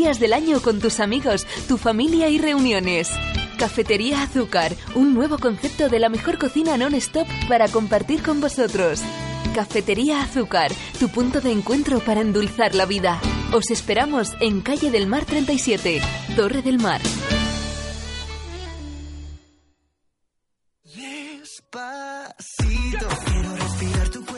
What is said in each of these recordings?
días del año con tus amigos, tu familia y reuniones. Cafetería Azúcar, un nuevo concepto de la mejor cocina non-stop para compartir con vosotros. Cafetería Azúcar, tu punto de encuentro para endulzar la vida. Os esperamos en Calle del Mar 37, Torre del Mar.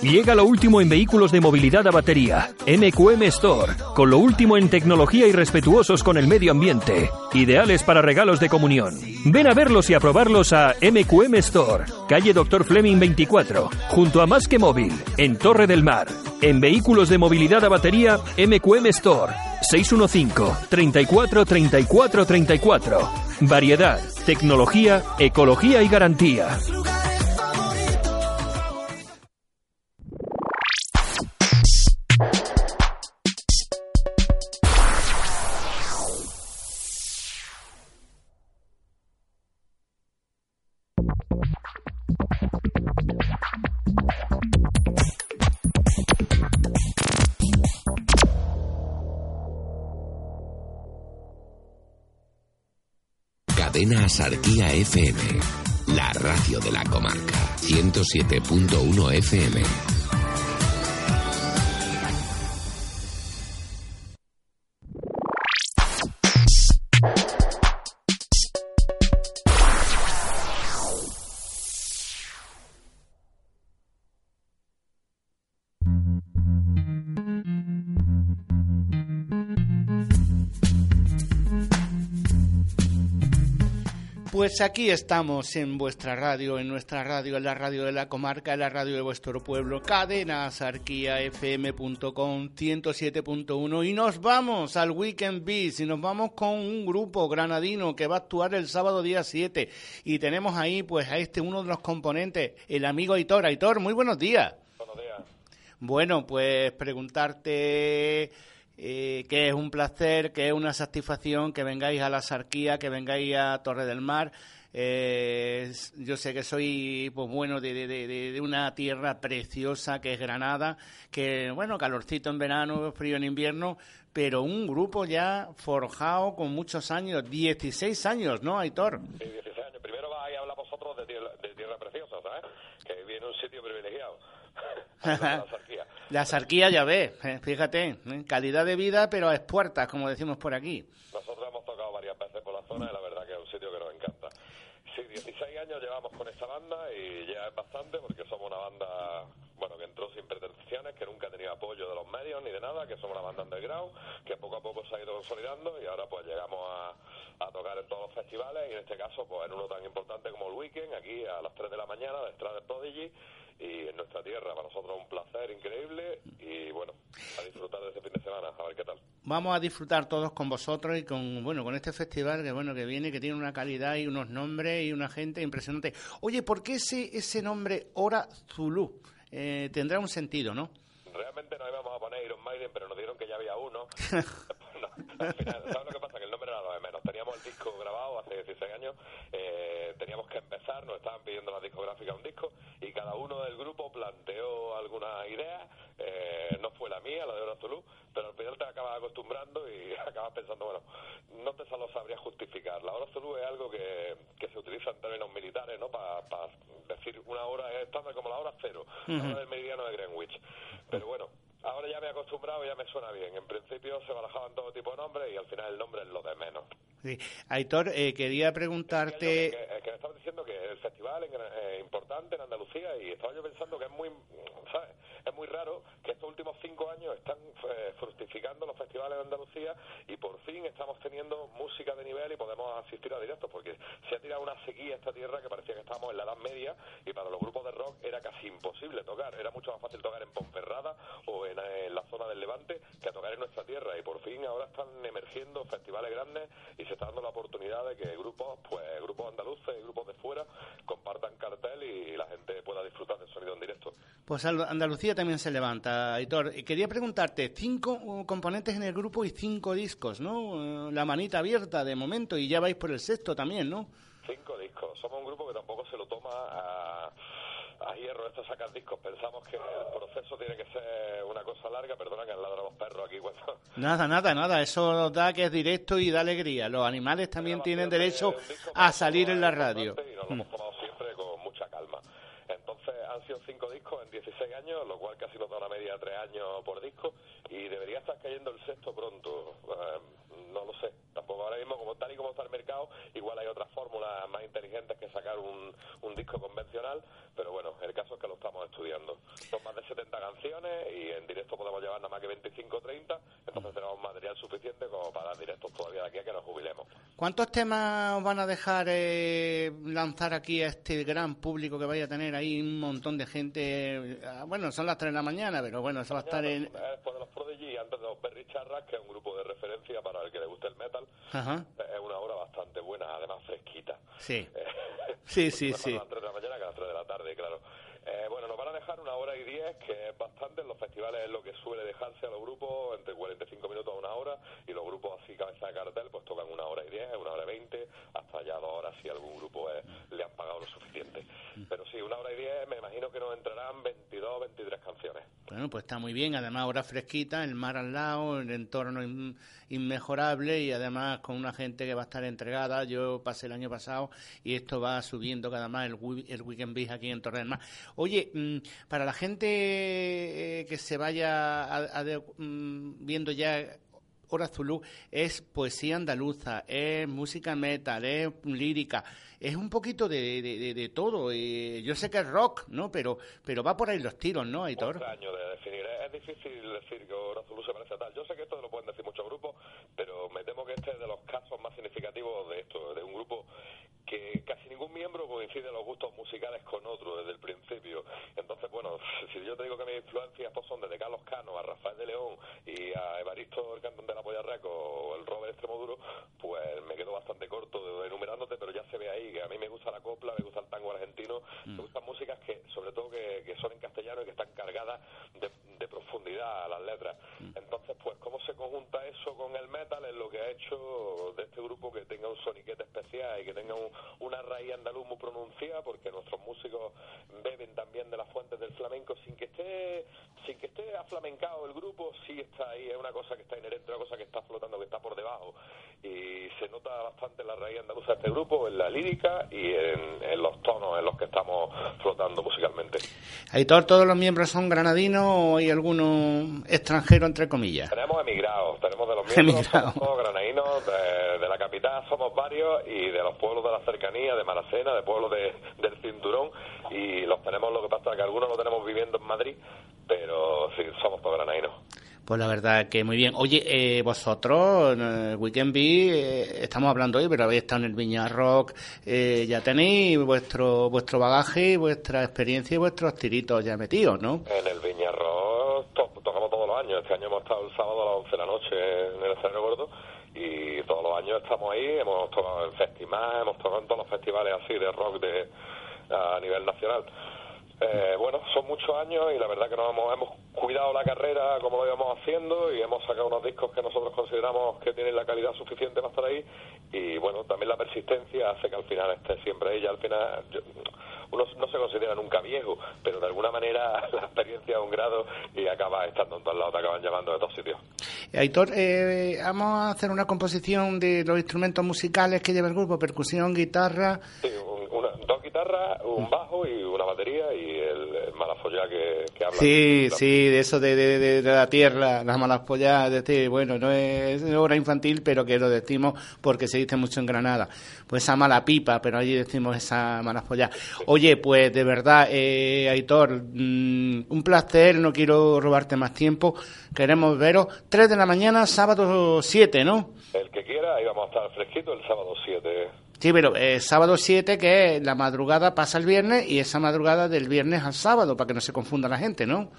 Llega lo último en vehículos de movilidad a batería. MQM Store, con lo último en tecnología y respetuosos con el medio ambiente. Ideales para regalos de comunión. Ven a verlos y a probarlos a MQM Store, calle Dr. Fleming 24, junto a Más que Móvil, en Torre del Mar. En vehículos de movilidad a batería, MQM Store, 615 34 34 34. Variedad, tecnología, ecología y garantía. Cadena Sarquía FM, la radio de la comarca. 107.1 FM. Pues aquí estamos en vuestra radio, en nuestra radio, en la radio de la comarca, en la radio de vuestro pueblo, cadena fm.com 107.1 y nos vamos al Weekend Beats y nos vamos con un grupo granadino que va a actuar el sábado día 7 y tenemos ahí pues a este uno de los componentes, el amigo Aitor. Aitor, muy buenos días. Buenos días. Bueno, pues preguntarte eh, que es un placer, que es una satisfacción que vengáis a la Sarquía, que vengáis a Torre del Mar. Eh, yo sé que soy, pues bueno, de, de, de, una tierra preciosa que es Granada, que, bueno, calorcito en verano, frío en invierno, pero un grupo ya forjado con muchos años, 16 años, ¿no, Aitor? Sí, 16 años. Primero vais a hablar vosotros de tierra, de tierra preciosa, ¿sabes? Que viene un sitio privilegiado. la. La Sarquía ya ves, eh, fíjate, eh, calidad de vida, pero a expuertas, como decimos por aquí. Nosotros hemos tocado varias veces por la zona y la verdad que es un sitio que nos encanta. Sí, 16 años llevamos con esta banda y ya es bastante porque somos una banda, bueno, que entró sin pretensiones, que nunca ha tenido apoyo de los medios ni de nada, que somos una banda underground, que poco a poco se ha ido consolidando y ahora pues llegamos a, tocar en todos los festivales y en este caso pues en uno tan importante como el Weekend, aquí a las 3 de la mañana de Estrada Prodigy y en nuestra tierra. Para nosotros un placer increíble y bueno, a disfrutar de este fin de semana, a ver qué tal. Vamos a disfrutar todos con vosotros y con bueno con este festival que bueno que viene, que tiene una calidad y unos nombres y una gente impresionante. Oye, ¿por qué ese, ese nombre Hora Zulu? Eh, tendrá un sentido, ¿no? Realmente nos íbamos a poner Iron Maiden, pero nos dieron que ya había uno. no, al final, ¿sabes lo que pasa? Que el nombre era lo de menos. Teníamos el disco grabado hace 16 años, eh, teníamos que empezar, nos estaban pidiendo la discográfica un disco y cada uno del grupo planteó alguna idea. Eh, no fue la mía, la de Hora Zulu, pero al final te acabas acostumbrando y acabas pensando, bueno, no te lo sabría justificar. La hora Zulu es algo que, que se utiliza en términos militares, ¿no? Para pa decir una hora estándar como la hora cero, Ujú. la hora del meridiano de Greenwich. Pero bueno, ahora ya me he acostumbrado y ya me suena bien. En principio se barajaban todo tipo de nombres y al final el nombre es lo de menos. Sí. Aitor, eh, quería Que, preguntarte... que me estabas diciendo que el festival es eh, importante en Andalucía y estaba yo pensando que es muy, ¿sabes? Es muy raro que estos últimos cinco años están eh, fructificando los festivales de Andalucía y por fin estamos teniendo música de nivel y podemos asistir a directos porque se ha tirado una sequía esta tierra que parecía que estábamos en la Edad Media y para los grupos de rock era casi imposible tocar. Era mucho más fácil tocar en Ponferrada o en, eh, en la zona del Levante que tocar en nuestra tierra y por fin ahora están emergiendo festivales grandes y se está dando la oportunidad de que grupos, pues grupos andaluces y grupos de fuera compartan cartel y la gente pueda disfrutar del sonido en directo. Pues Al- Andalucía también se levanta, Aitor. Y Quería preguntarte, cinco uh, componentes en el grupo y cinco discos, ¿no? Eh, La manita abierta de momento y ya vais por el sexto también, ¿no? Cinco discos. Somos un grupo que tampoco se lo toma a, a hierro esto sacar discos. Pensamos que el proceso tiene que ser una cosa larga. Perdona que ladran los perros aquí cuando... Nada, nada, nada. Eso da que es directo y da alegría. Los animales también tienen derecho a salir en la radio. Y nos lo hemos tomado siempre con mucha calma. Entonces han sido cinco discos en 16 años, lo cual casi nos da una media de tres años por disco y debería estar cayendo el sexto pronto. Eh, no lo sé, tampoco ahora mismo, como tal y como está el mercado, igual hay otras fórmulas más inteligentes que sacar un, un disco convencional, pero bueno, el caso es que lo estamos estudiando. Son más de 70 canciones y en directo podemos llevar nada más que 25 o 30, entonces tenemos material suficiente como para dar directos todavía de aquí a que nos jubilemos. ¿Cuántos temas os van a dejar eh, lanzar aquí a este gran público que vaya a tener ahí un montón de gente? Ah, Bueno, son las 3 de la mañana, pero bueno, eso va a estar en... Eh, Después de los Prodigy antes de los Berry Charras, que es un grupo de referencia para el que le guste el metal, Ajá, es una hora bastante buena, además fresquita. sí. Sí, sí, sí. a las 3 de la mañana que a las 3 de la tarde, claro. Eh, bueno, nos van a dejar una hora y 10, que es bastante. En los festivales es lo que suele dejarse a los grupos, entre 45 minutos a una hora, y los grupos así cabeza de cartel, pues tocan una hora y 10, una hora y 20, hasta ya dos horas si algún grupo eh, le han pagado lo suficiente. Pero sí, una hora y 10, me imagino que nos entrarán 22, 23 canciones. Bueno, pues está muy bien. Además, hora fresquita, el mar al lado, el entorno in- inmejorable y además con una gente que va a estar entregada. Yo pasé el año pasado y esto va subiendo cada más el, el Weekend Beach aquí en Torre del Mar. Oye, mm, para la gente eh, que se vaya a- a mm, viendo ya Hora Zulu es poesía andaluza, es música metal, es lírica, es un poquito de, de, de- de todo. Eh, yo sé que es rock, ¿no? Pero, pero va por ahí los tiros, ¿no, Aitor? extraño de definir. Es difícil decir que Hora Zulu se parece a tal. Yo sé que esto lo pueden decir muchos grupos, pero me temo que este es de los casos más significativos de esto, de un grupo que casi ningún miembro coincide los gustos musicales con otro desde el principio. Entonces, bueno, si yo te digo que mis influencias pues, son desde Carlos Cano a Rafael de León y a Evaristo, el cantante de la Polla Records, o el Robert Extremoduro, pues me quedo bastante corto enumerándote, pero ya se ve ahí que a mí me gusta la copla, me gusta el tango argentino, me gustan músicas que, sobre todo, que, que son en castellano y que están cargadas de, de profundidad a las letras. Entonces, pues, ¿cómo se conjunta eso con el metal? Es lo que ha hecho de este grupo que tenga un soniquete especial y que tenga un- una raíz andaluz muy pronunciada, porque nuestros músicos beben también de las fuentes del flamenco sin que esté sin que esté aflamencado el grupo, sí está ahí, es una cosa que está inherente, una cosa que está flotando, que está por debajo. Y se nota bastante la raíz andaluza de este grupo en la lírica y en, en los tonos en los que estamos flotando musicalmente. Aitor, ¿todos los miembros son granadinos o hay alguno extranjero, entre comillas? Tenemos emigrados, tenemos de los miembros, todos granadinos, de, de la somos varios y de los pueblos de la cercanía, de Maracena, de pueblos de- del cinturón y los tenemos, lo que pasa es que algunos lo tenemos viviendo en Madrid, pero sí, somos todos granadinos. Pues la verdad que muy bien. Oye, eh, vosotros, en Weekend Bee, eh, estamos hablando hoy, pero habéis estado en el Viña Rock, eh, ya tenéis vuestro vuestro bagaje, vuestra experiencia y vuestros tiritos ya metidos, ¿no? En el Viñarro to- tocamos todos los años. Este año hemos estado el sábado a las 11 de la noche en el escenario gordo y todos los años estamos ahí. Hemos tocado en festivales, hemos tocado en todos los festivales así de rock de a nivel nacional. Eh, bueno, son muchos años y la verdad que nos hemos, hemos cuidado la carrera como lo íbamos haciendo y hemos sacado unos discos que nosotros consideramos que tienen la calidad suficiente para estar ahí y bueno, también la persistencia hace que al final esté siempre ahí y al final yo- uno no se considera nunca viejo, pero de alguna manera la experiencia es un grado y acaba estando en todos lados, te acaban llamando de todos sitios. Aitor, eh, vamos a hacer una composición de los instrumentos musicales que lleva el grupo, percusión, guitarra. Sí, una- dos guitarras, un bajo y una batería y el, el malafollá que, que habla. Sí, La- sí, de eso de, de, de- de la tierra, las malas pollas, de este, bueno, no es obra infantil, pero que lo decimos porque se dice mucho en Granada. Pues esa mala pipa, pero allí decimos esa malas pollas. Oye, pues de verdad, eh, Aitor, mm, un placer, no quiero robarte más tiempo, queremos veros. 3 de la mañana, sábado 7, ¿no? El que quiera, ahí vamos a estar fresquito el sábado 7. Sí, pero eh, sábado 7, que es la madrugada pasa el viernes y esa madrugada del viernes al sábado, para que no se confunda la gente, ¿no?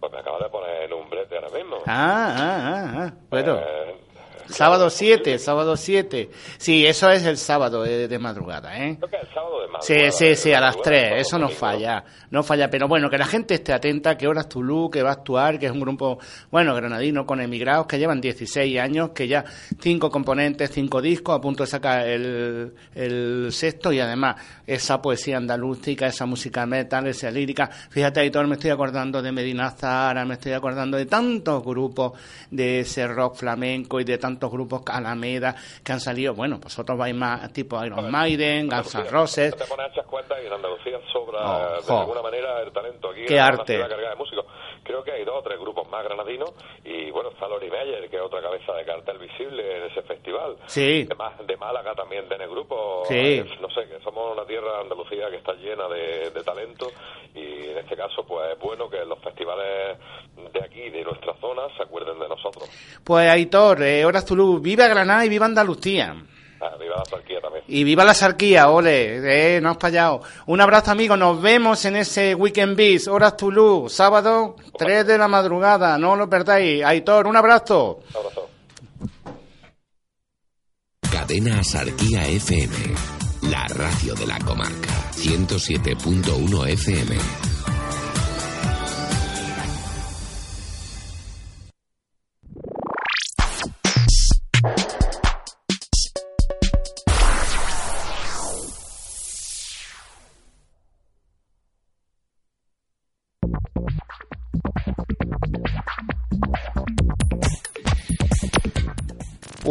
Pues me acabas de poner en un brete ahora mismo. Ah, ah, ah, ah. Bueno. Eh, Sábado 7, sábado 7. Sí, eso es el sábado de, madrugada, ¿eh? Creo que el sábado de madrugada. Sí, sí, sí, a las 3, eso no falla, no falla, pero bueno, que la gente esté atenta, que Horas Tulu, que va a actuar, que es un grupo, bueno, granadino con emigrados que llevan 16 años, que ya cinco componentes, cinco discos, a punto de sacar el, el sexto y además esa poesía andalúztica, esa música metal, esa lírica. Fíjate, Aitor, me estoy acordando de Medina Zara, me estoy acordando de tantos grupos de ese rock flamenco y de tantos grupos Alameda que han salido, bueno, vosotros vais más tipo Iron Maiden, Guns N' Roses. te pones cuenta y en Andalucía sobra de alguna manera el talento aquí. Qué arte. de músicos. Creo que hay dos o tres grupos más granadinos y bueno, está Lori Meyer, que es otra cabeza de cartel visible en ese festival. Sí. De, de Málaga también tiene grupos. Sí. No sé, que somos una tierra Andalucía que está llena de, talento y en este caso pues es bueno que los festivales de aquí, de nuestra zona, se acuerden de nosotros. Pues Aitor, eh, Horas Tulu, viva Granada y viva Andalucía. Ah, viva la sarquía también. Y viva la sarquía, ole, eh, no has fallado. Un abrazo, amigo, nos vemos en ese Weekend Beats, Horas Tulu, sábado, 3 de la madrugada, no lo perdáis. Aitor, un abrazo. Un abrazo. Cadena Sarquía FM, la radio de la comarca, 107.1 FM.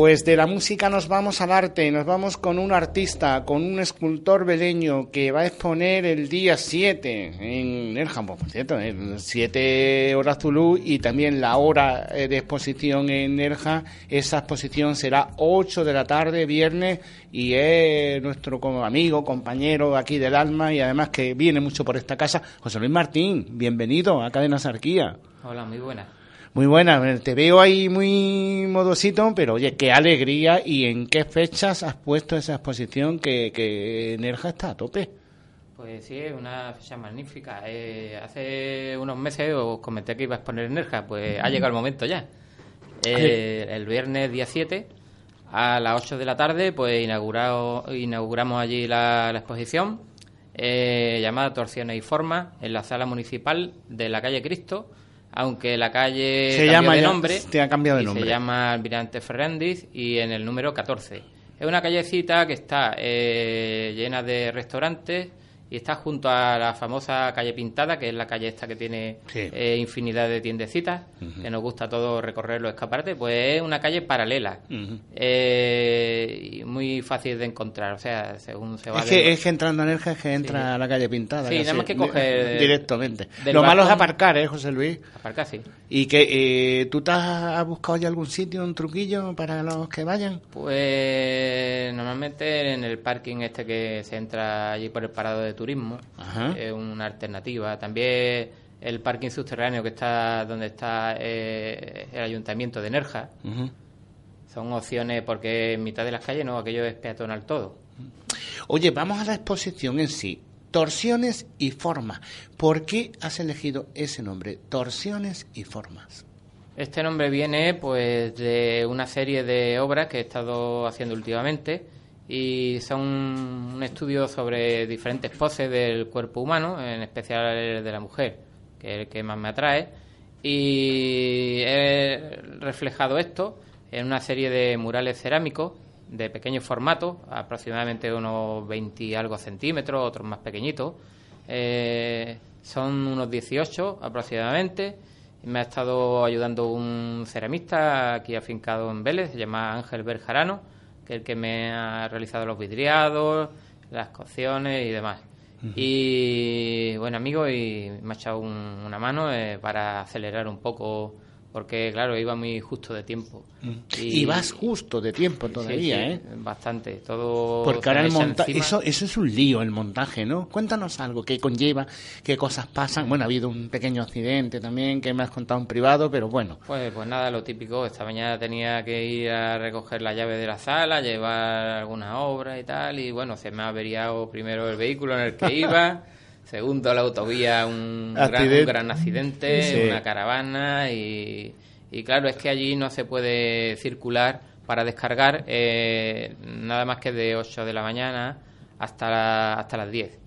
Pues de la música nos vamos al arte, nos vamos con un artista, con un escultor beleño que va a exponer el día 7 en el por cierto, el 7 horas Zulu y también la hora eh, de exposición en Nerja. Esa exposición será 8 de la tarde, viernes, y es nuestro amigo, compañero aquí del alma y además que viene mucho por esta casa, José Luis Martín. Bienvenido a Cadena Sarquía. Hola, muy buenas. Muy buena, te veo ahí muy modosito, pero oye, qué alegría y en qué fechas has puesto esa exposición que, que Nerja está a tope. Pues sí, es una fecha magnífica. Eh, hace unos meses os comenté que iba a exponer Nerja, pues ha llegado el momento ya. Eh, el viernes día 7 a las 8 de la tarde, pues inaugurado, inauguramos allí la, exposición eh, llamada Torsiones y Formas en la sala municipal de la calle Cristo aunque la calle se llama de nombre, ha cambiado de nombre. se llama Almirante Fernández y en el número 14. Es una callecita que está eh, llena de restaurantes, y está junto a la famosa calle Pintada, que es la calle esta que tiene eh, infinidad de tiendecitas, que nos gusta todo recorrer los escaparates, pues es una calle paralela eh, y muy fácil de encontrar, o sea, según se va... Es, que, es que entrando en Nerja es que entra a la calle Pintada. Sí, nada más que coger... Directamente. Lo malo es aparcar, ¿eh, José Luis? Aparcar, sí. ¿Y que eh, tú te has buscado ya algún sitio, un truquillo para los que vayan? Pues normalmente en el parking este que se entra allí por el parado de turismo, es una alternativa. También el parking subterráneo que está donde está eh, el ayuntamiento de Nerja. Son opciones porque en mitad de las calles no, aquello es peatonal todo. Oye, vamos a la exposición en sí. Torsiones y formas. ¿Por qué has elegido ese nombre? Torsiones y formas. Este nombre viene pues de una serie de obras que he estado haciendo últimamente y son un estudio sobre diferentes poses del cuerpo humano, en especial el de la mujer, que es el que más me atrae. Y he reflejado esto en una serie de murales cerámicos de pequeño formato, aproximadamente unos 20 y algo centímetros, otros más pequeñitos. Eh, son unos 18 aproximadamente. Me ha estado ayudando un ceramista aquí afincado en Vélez, se llama Ángel Berjarano que el que me ha realizado los vidriados, las cocciones y demás. Y bueno, amigo, y me ha echado una mano eh, para acelerar un poco porque claro, iba muy justo de tiempo. Mm. Y, vas justo de tiempo todavía, ¿eh? Bastante, todo... Porque ahora el montaje, eso, eso es un lío, el montaje, ¿no? Cuéntanos algo, qué conlleva, qué cosas pasan. Bueno, ha habido un pequeño accidente también que me has contado en privado, pero bueno. Pues, pues nada, lo típico, esta mañana tenía que ir a recoger la llave de la sala, llevar alguna obra y tal, y bueno, se me ha averiado primero el vehículo en el que iba... Segundo, la autovía, un, gran, accidente, una caravana y, y, claro, es que allí no se puede circular para descargar eh, nada más que de 8 de la mañana hasta, hasta las 10.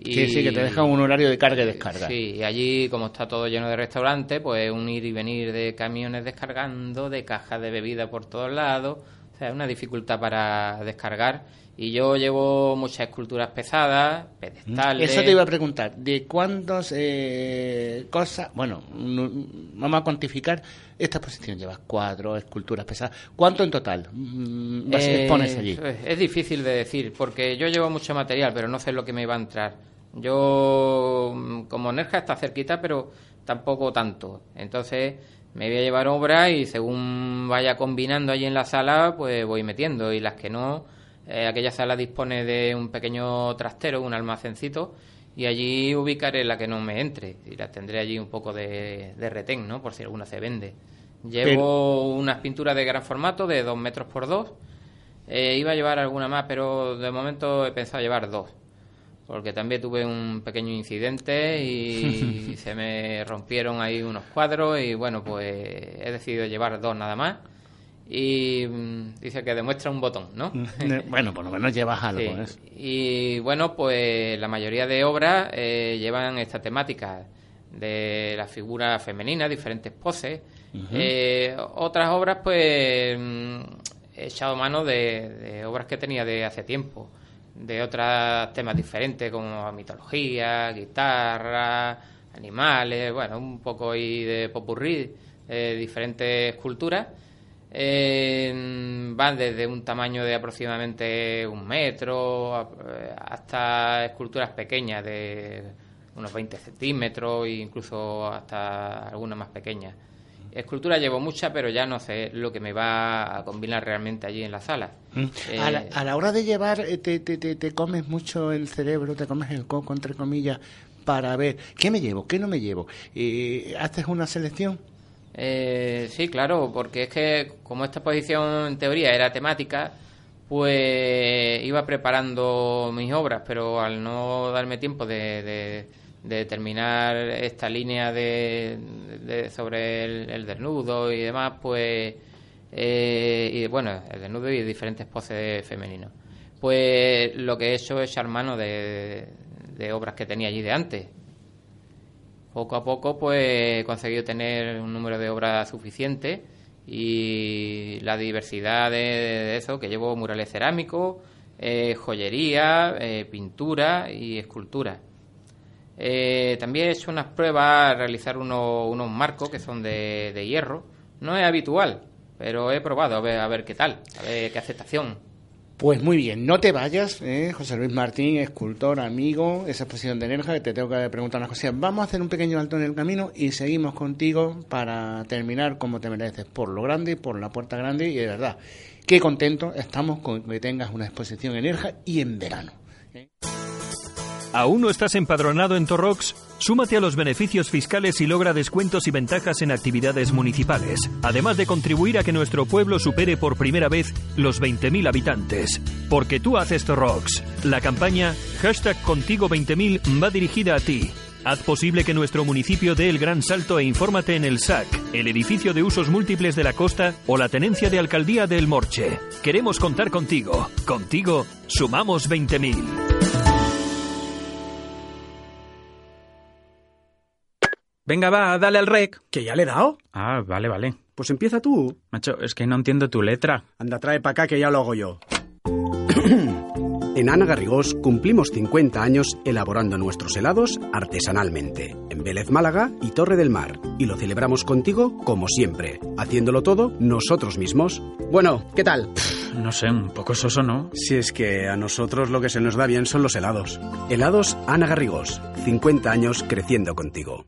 Y, sí, sí, que te dejan un horario de carga y descarga. Sí, y allí, como está todo lleno de restaurantes, pues un ir y venir de camiones descargando, de cajas de bebida por todos lados. O sea, es una dificultad para descargar. Y yo llevo muchas esculturas pesadas, pedestales. Eso te iba a preguntar. ¿De cuántas eh, cosas.? Bueno, vamos a cuantificar. Esta exposición llevas cuatro esculturas pesadas. ¿Cuánto en total mm, eh, expones allí? Es difícil de decir, porque yo llevo mucho material, pero no sé lo que me va a entrar. Yo, mm, como Nerja está cerquita, pero tampoco tanto. Entonces, me voy a llevar obra y según vaya combinando allí en la sala, pues voy metiendo. Y las que no, eh, aquella sala dispone de un pequeño trastero, un almacencito, y allí ubicaré la que no me entre. Y las tendré allí un poco de, de retén, ¿no? Por si alguna se vende. Llevo unas pinturas de gran formato, de dos metros por dos. Eh, iba a llevar alguna más, pero de momento he pensado llevar dos porque también tuve un pequeño incidente y se me rompieron ahí unos cuadros y bueno, pues he decidido llevar dos nada más. Y mm, dice que demuestra un botón, ¿no? Mm, bueno, por lo menos llevas algo. ¿eh? Y bueno, pues la mayoría de obras eh, llevan esta temática de la figura femenina, diferentes poses. Eh, otras obras, pues mm, he echado mano de obras que tenía de hace tiempo de otros temas diferentes como mitología, guitarra, animales, bueno, un poco ahí de popurrí, eh, diferentes culturas. Van desde un tamaño de aproximadamente un metro eh, hasta esculturas pequeñas de unos 20 centímetros e incluso hasta algunas más pequeñas. Escultura llevo mucha, pero ya no sé lo que me va a combinar realmente allí en la sala. Mm. Eh, a, la, hora de llevar, eh, te, te, te, comes mucho el cerebro, te comes el coco, entre comillas, para ver qué me llevo, qué no me llevo. Eh, ¿Haces una selección? Eh, sí, claro, porque es que como esta posición en teoría era temática, pues iba preparando mis obras, pero al no darme tiempo de de terminar esta línea de, sobre el, desnudo y demás, pues, eh, y bueno, el desnudo y diferentes poses femeninos. Pues lo que he hecho es echar mano de obras que tenía allí de antes. Poco a poco, pues he conseguido tener un número de obras suficiente y la diversidad de, eso, que llevo murales cerámicos, eh, joyería, eh, pintura y escultura. Eh, también he hecho unas pruebas, realizar unos marcos que son de, hierro. No es habitual, pero he probado a ver, a ver qué tal, a ver qué aceptación. Pues muy bien, no te vayas, eh, José Luis Martín, escultor, amigo, esa exposición de Nerja, que te tengo que preguntar unas cosas. Vamos a hacer un pequeño alto en el camino y seguimos contigo para terminar como te mereces, por lo grande, por la puerta grande y de verdad, qué contento estamos con que tengas una exposición en Nerja y en verano. ¿Aún no estás empadronado en Torrox? Súmate a los beneficios fiscales y logra descuentos y ventajas en actividades municipales, además de contribuir a que nuestro pueblo supere por primera vez los 20.000 habitantes. Porque tú haces Torrox. La campaña hashtag contigo 20.000 va dirigida a ti. Haz posible que nuestro municipio dé el gran salto e infórmate en el SAC, el edificio de usos múltiples de la costa o la tenencia de alcaldía del Morche. Queremos contar contigo. Contigo sumamos 20.000. Venga, va, dale al rec. ¿Que ya le he dado? Ah, vale, vale. Pues empieza tú. Macho, es que no entiendo tu letra. Anda, trae para acá que ya lo hago yo. en Ana Garrigós cumplimos 50 años elaborando nuestros helados artesanalmente, en Vélez Málaga y Torre del Mar. Y lo celebramos contigo como siempre, haciéndolo todo nosotros mismos. Bueno, ¿qué tal? no sé, un poco soso, ¿no? Si es que a nosotros lo que se nos da bien son los helados. Helados Ana Garrigós, 50 años creciendo contigo.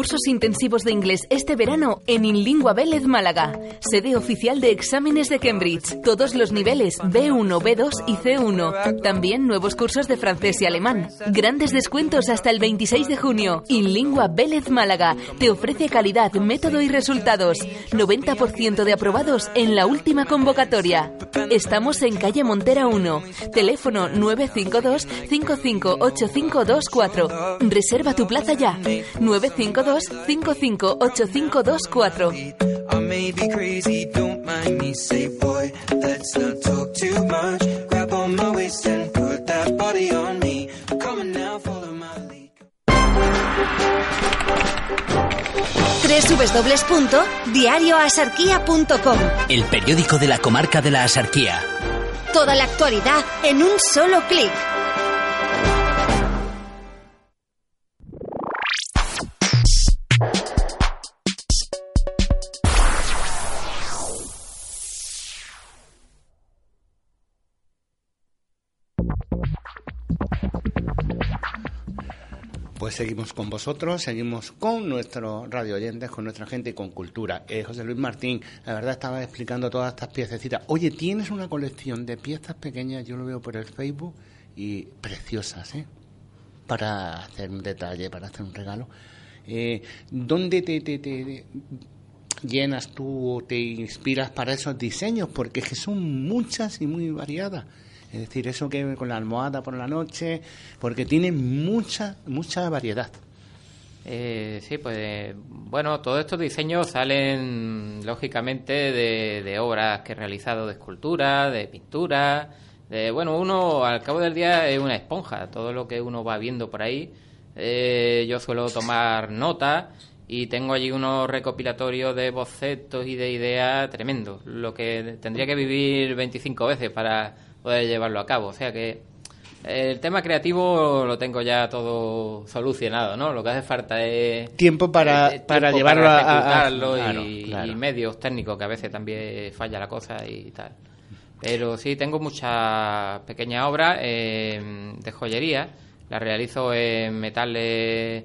Cursos intensivos de inglés este verano en Inlingua Vélez Málaga, sede oficial de exámenes de Cambridge. Todos los niveles B1, B2 y C1. También nuevos cursos de francés y alemán. Grandes descuentos hasta el 26 de junio. Inlingua Vélez Málaga te ofrece calidad, método y resultados. 90% de aprobados en la última convocatoria. Estamos en calle Montera 1. Teléfono 952 558524. Reserva tu plaza ya. 952 558524. I may be crazy, don't mind me. Say, boy, let's not talk too much. Grab on my waist and put that body on me. Come on now, follow my lead. www.diarioasarquía.com El periódico de la comarca de la Asarquía. Toda la actualidad en un solo clic. Pues seguimos con vosotros, seguimos con nuestros radio oyentes, con nuestra gente y con cultura. Eh, José Luis Martín, la verdad estaba explicando todas estas piececitas. Oye, tienes una colección de piezas pequeñas, yo lo veo por el Facebook, y preciosas, ¿eh? Para hacer un detalle, para hacer un regalo. Eh, ¿Dónde te, te, te llenas tú o te inspiras para esos diseños? Porque que son muchas y muy variadas. Es decir, eso que con la almohada por la noche, porque tiene mucha, mucha variedad. Eh, sí, pues bueno, todos estos diseños salen lógicamente de, obras que he realizado de escultura, de pintura, de, bueno, uno al cabo del día es una esponja, todo lo que uno va viendo por ahí. Eh, yo suelo tomar nota y tengo allí unos recopilatorios de bocetos y de ideas tremendos, lo que tendría que vivir 25 veces para poder llevarlo a cabo. O sea que el tema creativo lo tengo ya todo solucionado, ¿no? Lo que hace falta es... Tiempo para, eh, para tiempo llevarlo para a- a- ejecutarlo claro, y, claro. y medios técnicos, que a veces también falla la cosa y tal. Pero sí, tengo muchas pequeñas obras eh, de joyería. Las realizo en metales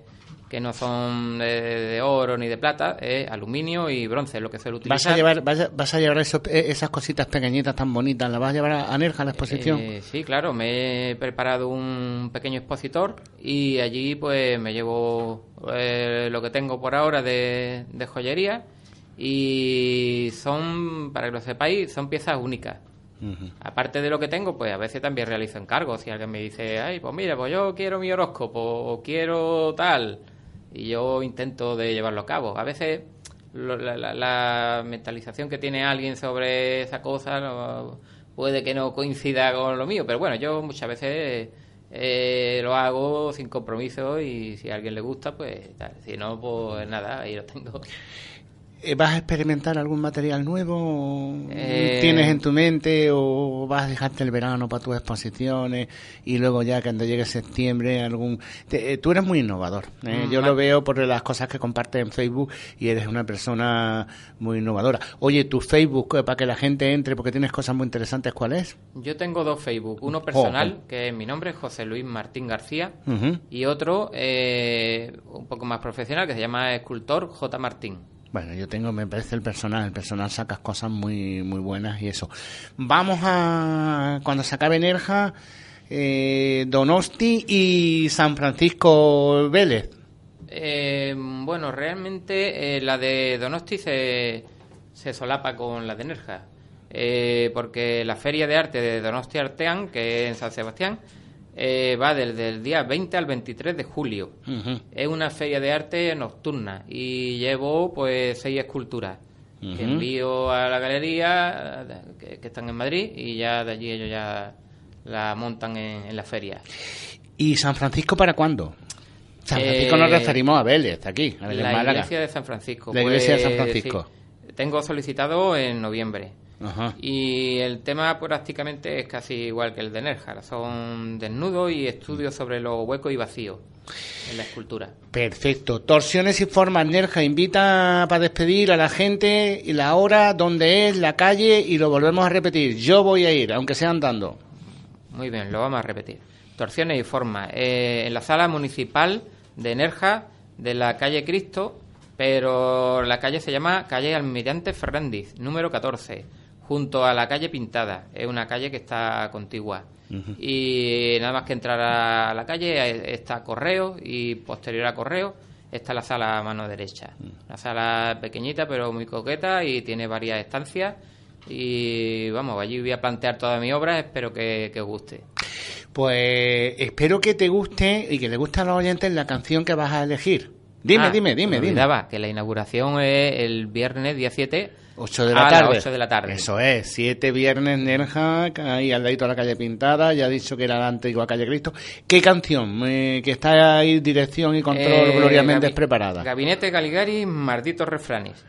que no son de, de oro ni de plata, es aluminio y bronce, lo que suelo utilizar. ¿Vas a llevar, vas a, vas a llevar esas cositas pequeñitas tan bonitas? ¿Las vas a llevar a, a Nerja a la exposición? Eh, sí, claro, me he preparado un pequeño expositor y allí pues me llevo eh, lo que tengo por ahora de, de joyería y son, para que lo sepáis, son piezas únicas. Aparte de lo que tengo, pues a veces también realizo encargos. Si alguien me dice, ay, pues mira, pues yo quiero mi horóscopo o quiero tal, y yo intento de llevarlo a cabo. A veces lo- la, la- la mentalización que tiene alguien sobre esa cosa puede que no coincida con lo mío, pero bueno, yo muchas veces eh, lo hago sin compromiso y si a alguien le gusta, pues tal. Si no, pues nada, ahí lo tengo. Eh, ¿Vas a experimentar algún material nuevo? Eh, ¿Tienes en tu mente o vas a dejarte el verano para tus exposiciones y luego ya cuando llegue septiembre algún... te- eh, tú eres muy innovador. ¿eh? Mm, Yo lo veo por las cosas que compartes en Facebook y eres una persona muy innovadora. Oye, tu Facebook, para que la gente entre porque tienes cosas muy interesantes, ¿cuál es? Yo tengo dos Facebook, uno personal, que es mi nombre, José Luis Martín García, y otro eh, un poco más profesional, que se llama Escultor J. Martín. Bueno, yo tengo, me parece el personal, el personal sacas cosas muy muy buenas y eso. Vamos a, cuando se acabe Nerja, eh, Donosti y San Francisco Vélez. Eh, bueno, realmente eh, la de Donosti se, se solapa con la de Nerja, eh, porque la Feria de Arte de Donosti Artean, que es en San Sebastián, eh, va desde el día 20 al 23 de julio. Es una feria de arte nocturna y llevo pues seis esculturas que envío a la galería eh, que, que están en Madrid y ya de allí ellos ya la montan en, en la feria. ¿Y San Francisco para cuándo? San Eh, Francisco nos referimos a Vélez, aquí, a Vélez la Málaga. iglesia de San Francisco. La iglesia de San pues, Francisco. sí. tengo solicitado en noviembre. Ajá. Y el tema prácticamente es casi igual que el de Nerja. Son desnudos y estudios sobre los huecos y vacíos en la escultura. Perfecto. Torsiones y formas, Nerja invita para despedir a la gente y la hora, dónde es, la calle y lo volvemos a repetir. Yo voy a ir, aunque sea andando. Muy bien, lo vamos a repetir. Torsiones y formas. Eh, en la sala municipal de Nerja, de la calle Cristo, pero la calle se llama calle Almirante Fernández, número 14, junto a la calle Pintada. Es una calle que está contigua. Y nada más que entrar a la calle está Correo y posterior a Correo está la sala a mano derecha. La sala pequeñita pero muy coqueta y tiene varias estancias. Y vamos, allí voy a plantear toda mi obra, espero que, que os guste. Pues espero que te guste y que le guste a los oyentes la canción que vas a elegir. Dime, Ah, dime, dime, me dime. que la inauguración es el viernes día 7 8 de la a tarde. las 8 de la tarde. Eso es, siete viernes Nerja, ahí al ladito de la calle Pintada, ya ha dicho que era la antigua calle Cristo. ¿Qué canción? Eh, que está ahí dirección y control Eh, Gloria Méndez preparada. Gabinete Caligari, malditos refranes.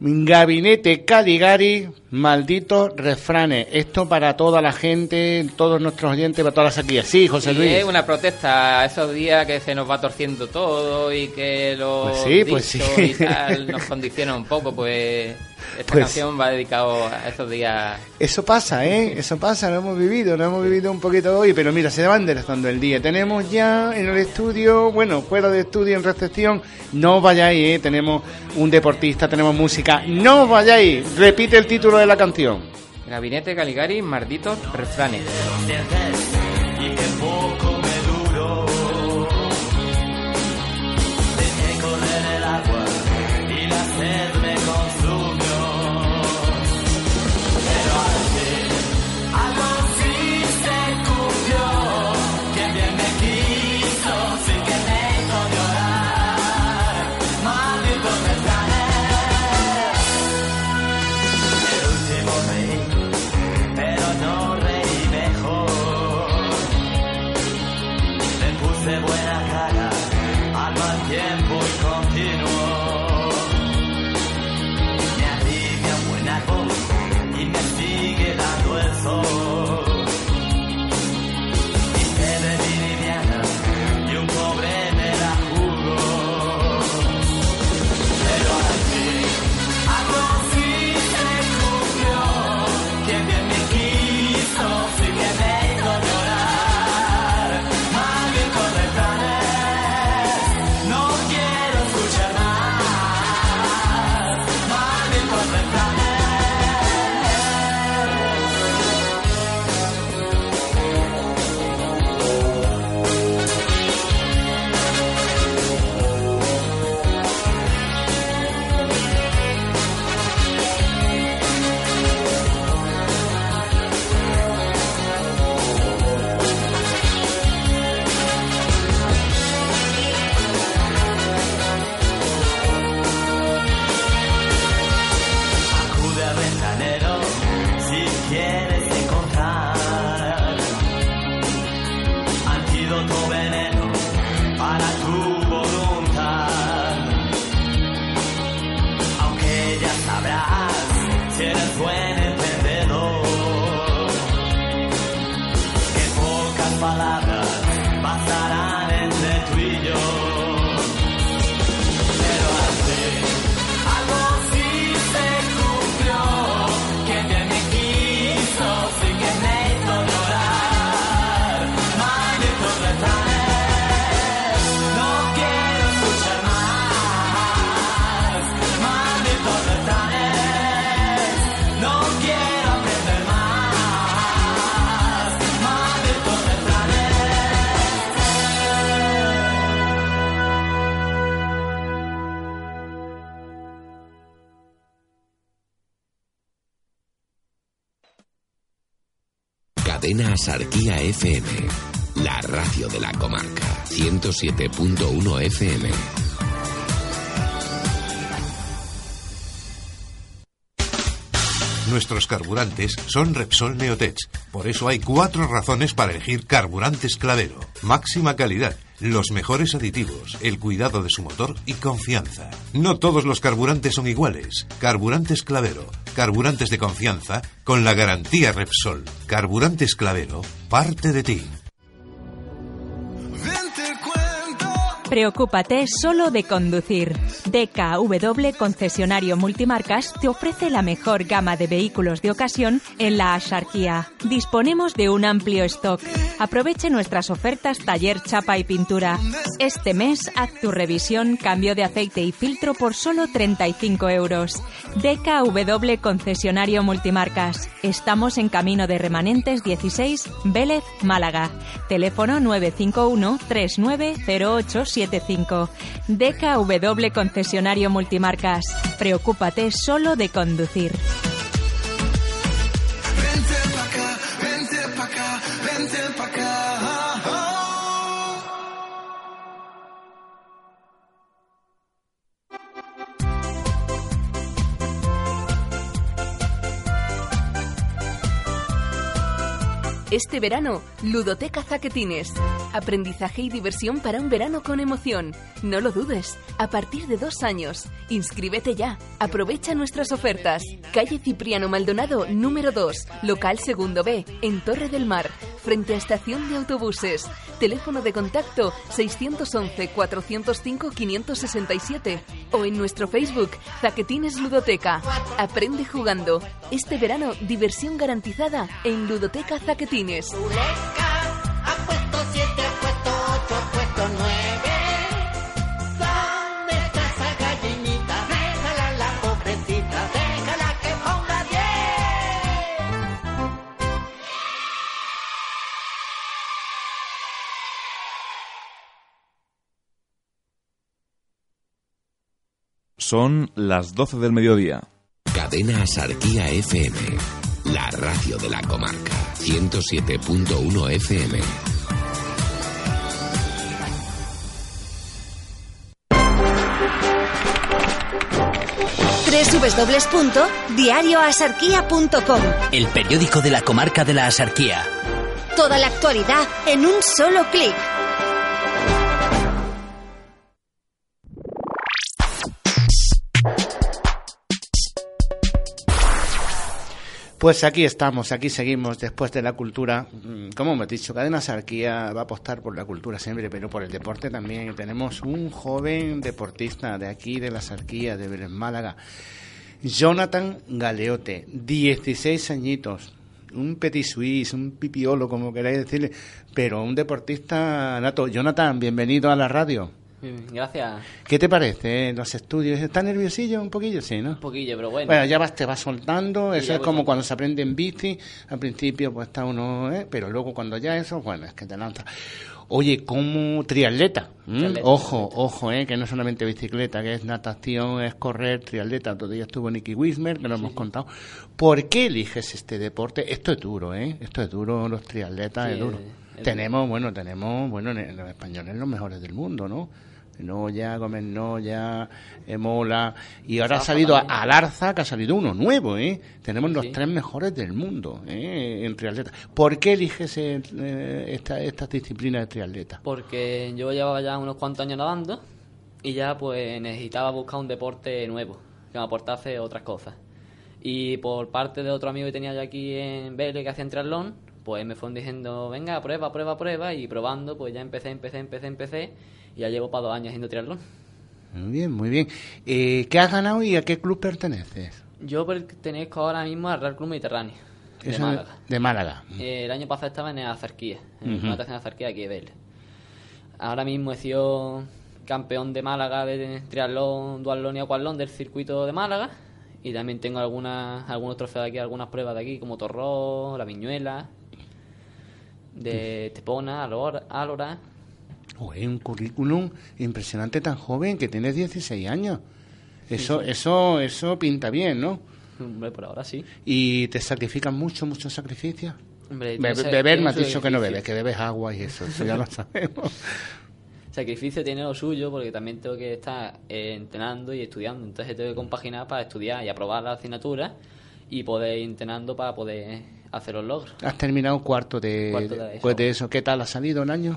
Gabinete Caligari, malditos refranes. Esto para toda la gente, todos nuestros oyentes, para todas las aquí. Sí, José Y Luis. es una protesta a esos días que se nos va torciendo todo y que los Pues sí, pues sí. y tal nos condiciona un poco, pues esta Pues- canción va dedicado a esos días. Eso pasa, ¿eh? Eso pasa, lo hemos vivido, lo hemos vivido un poquito hoy, pero mira, se va enderezando el día. Tenemos ya en el estudio, bueno, fuera de estudio, en recepción, no os vayáis, ¿eh? Tenemos un deportista, tenemos música, no vayáis. Repite el título de la canción. Gabinete Caligari, malditos refranes. Cadena Sarquía FM. La radio de la comarca. 107.1 FM. Nuestros carburantes son Repsol Neotech. Por eso hay cuatro razones para elegir carburantes Clavero. Máxima calidad, los mejores aditivos, el cuidado de su motor y confianza. No todos los carburantes son iguales. Carburantes Clavero, carburantes de confianza con la garantía Repsol. Carburantes Clavero, parte de ti. Preocúpate solo de conducir. DKW Concesionario Multimarcas te ofrece la mejor gama de vehículos de ocasión en la Asharquía. Disponemos de un amplio stock. Aproveche nuestras ofertas taller, chapa y pintura. Este mes haz tu revisión, cambio de aceite y filtro por solo 35 euros. DKW Concesionario Multimarcas. Estamos en Camino de Remanentes 16, Vélez, Málaga. Teléfono 951 390875. DKW Concesionario Multimarcas. Preocúpate solo de conducir. Este verano, Ludoteca Zaquetines. Aprendizaje y diversión para un verano con emoción. No lo dudes. A partir de dos años. Inscríbete ya. Aprovecha nuestras ofertas. Calle Cipriano Maldonado, número 2, local segundo B, en Torre del Mar, frente a estación de autobuses. Teléfono de contacto 611-405-567 o en nuestro Facebook Zaquetines Ludoteca. Aprende jugando. Este verano, diversión garantizada en Ludoteca Zaquetines. Ha puesto siete, ha puesto ocho, ha puesto nueve. ¿Dónde está esa gallinita? Déjala la pobrecita, déjala que ponga diez. Son las 12 del mediodía. Cadena Sarquía FM, la radio de la comarca. 107.1 FM. www.diarioasarquía.com El periódico de la comarca de la Asarquía. Toda la actualidad en un solo clic. Pues aquí estamos, aquí seguimos después de la cultura. Mm, Como hemos dicho, Cadena Sarquía va a apostar por la cultura siempre, pero por el deporte también. Tenemos un joven deportista de aquí, de la Sarquía, de Málaga, Jonathan Galeote, 16 añitos. Un petit suisse, un pipiolo, como queráis decirle, pero un deportista nato. Jonathan, bienvenido a la radio. Gracias. ¿Qué te parece eh, los estudios? ¿Estás nerviosillo un poquillo? Sí, ¿no? Un poquillo, pero bueno. Bueno, ya vas, te vas soltando, Sí, eso es como cuando se aprende en bici, al principio pues está uno, ¿eh? pero luego cuando ya eso, bueno, es que te lanza. Oye, como triatleta, ¿m? Triatleta, ojo, ojo, ¿eh? que no es solamente bicicleta, que es natación, es correr, triatleta, otro día estuvo Nicky Wismer, que lo hemos contado. ¿Por qué eliges este deporte? Esto es duro, ¿eh? Esto es duro, los triatletas es duro. tenemos, bueno, tenemos, bueno, en- en los españoles los mejores del mundo, ¿no? Noya, Gómez Noya, Emola, y ahora ha salido a- también. al Arza, que ha salido uno nuevo, ¿eh? Tenemos los tres mejores del mundo, ¿eh? En triatleta. ¿Por qué eliges eh, esta, esta disciplina de triatleta? Porque yo llevaba ya unos cuantos años nadando y ya pues necesitaba buscar un deporte nuevo que me aportase otras cosas. Y por parte de otro amigo que tenía yo aquí en Vélez que hacía triatlón, pues me fueron diciendo, venga, prueba, prueba, prueba, y probando, pues ya empecé, empecé, empecé, empecé, y ya llevo para dos años haciendo triatlón. Muy bien, muy bien. Eh, ¿Qué has ganado y a qué club perteneces? Yo pertenezco ahora mismo al Real Club Mediterráneo, de Eso Málaga. De Málaga. Eh, el año pasado estaba en Azarquía, en la natación de Azarquía aquí de Vélez. Ahora mismo he sido campeón de Málaga de triatlón, duatlón y aquatlón del circuito de Málaga. Y también tengo algunas, algunos trofeos de aquí, algunas pruebas de aquí, como Torró, La Viñuela, de Estepona, Alora. Alora. Un currículum impresionante tan joven que tienes 16 años. Eso, sí. eso, eso pinta bien, ¿no? Hombre, por ahora sí. ¿Y te sacrifican mucho, muchos sacrificios? Hombre, Be- tiene- beber me has dicho que no bebes, que bebes agua y eso, eso ya lo sabemos. Sacrificio tiene lo suyo porque también tengo que estar eh, entrenando y estudiando. Entonces tengo que compaginar para estudiar y aprobar la asignatura y poder ir entrenando para poder hacer los logros. Has terminado cuarto de, Cuarto de después de eso. ¿Qué tal ha salido el año?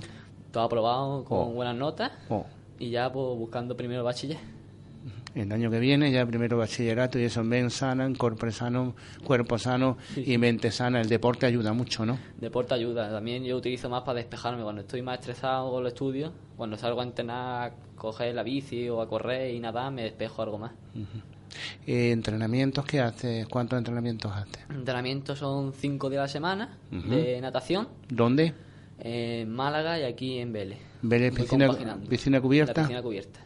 Todo aprobado con Oh. buenas notas Oh. y ya pues buscando primero bachiller. el año que viene, ya primero bachillerato y eso, ven sana, cuerpo sano, cuerpo sano y mente sana. El deporte ayuda mucho, ¿no? Deporte ayuda. También yo utilizo más para despejarme. Cuando estoy más estresado con los estudios, cuando salgo a entrenar, coger la bici o a correr y nada, me despejo algo más. Eh, ¿Entrenamientos qué haces? ¿Cuántos entrenamientos haces? Entrenamientos son cinco días a la semana de natación. ¿Dónde? En Málaga y aquí en Vélez. ¿Vélez, piscina, piscina cubierta? La piscina cubierta.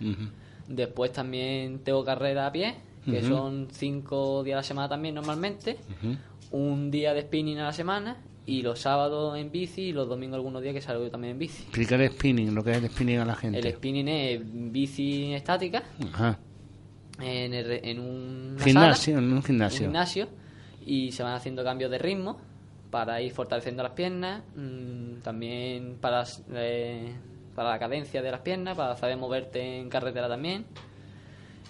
Después también tengo carrera a pie, que son cinco días a la semana también normalmente. Un día de spinning a la semana y los sábados en bici y los domingos algunos días que salgo yo también en bici. Explicar el spinning, lo que es el spinning a la gente. El spinning es bici estática Ajá. en, el- en una Gimnasio, sala, en un gimnasio. un gimnasio y se van haciendo cambios de ritmo para ir fortaleciendo las piernas, mm, también para, eh, para la cadencia de las piernas, para saber moverte en carretera también.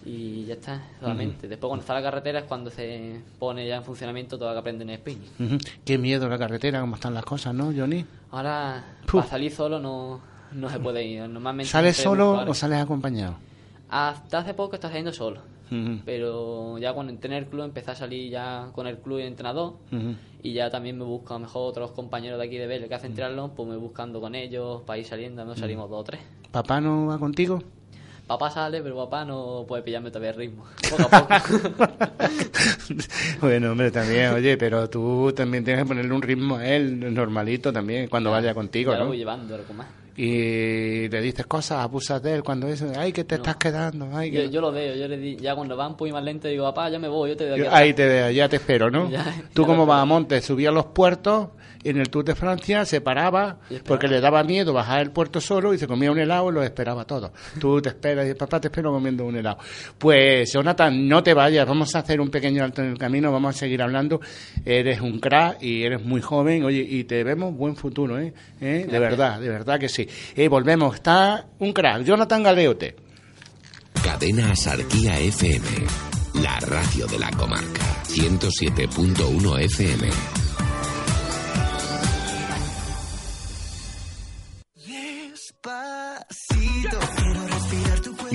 Y ya está, solamente. Después cuando está la carretera es cuando se pone ya en funcionamiento todo lo que aprende en spinning. Ujú. Qué miedo la carretera, cómo están las cosas, ¿no, Johnny? Ahora, Puf. para salir solo no, no se puede ir. Normalmente ¿Sales solo o sales acompañado? Hasta hace poco estaba saliendo solo. Pero ya cuando entré en el club empecé a salir ya con el club y entrenador. Y ya también me busco a lo mejor otros compañeros de aquí de Vélez que hacen triatlón, pues me voy buscando con ellos para ir saliendo. No salimos dos o tres. ¿Papá no va contigo? Papá sale, pero papá no puede pillarme todavía el ritmo. Poco a poco. bueno, hombre, también, oye, pero tú también tienes que ponerle un ritmo a él normalito también cuando vaya contigo, ya voy llevando algo más. Y le dices cosas, abusas de él cuando dice, ay, que te estás quedando, ay, que... Yo, yo lo veo, yo le di, ya cuando van poquito más lento digo, papá, ya me voy, yo te Yo- aquí ahí atrás". te veo, ya te espero, ¿no? Ya, Tú ya como lo vas a monte, subías los puertos, en el Tour de Francia se paraba porque le daba miedo bajar el puerto solo y se comía un helado y lo esperaba todo. Tú te esperas y papá te espero comiendo un helado. Pues Jonathan, no te vayas, vamos a hacer un pequeño alto en el camino, vamos a seguir hablando. Eres un crack y eres muy joven, oye, y te vemos buen futuro, ¿eh? ¿Eh? De verdad, de verdad que sí. Eh, volvemos, está un crack, Jonathan Galeote. Cadena Sarquía FM. La radio de la comarca. 107.1 FM.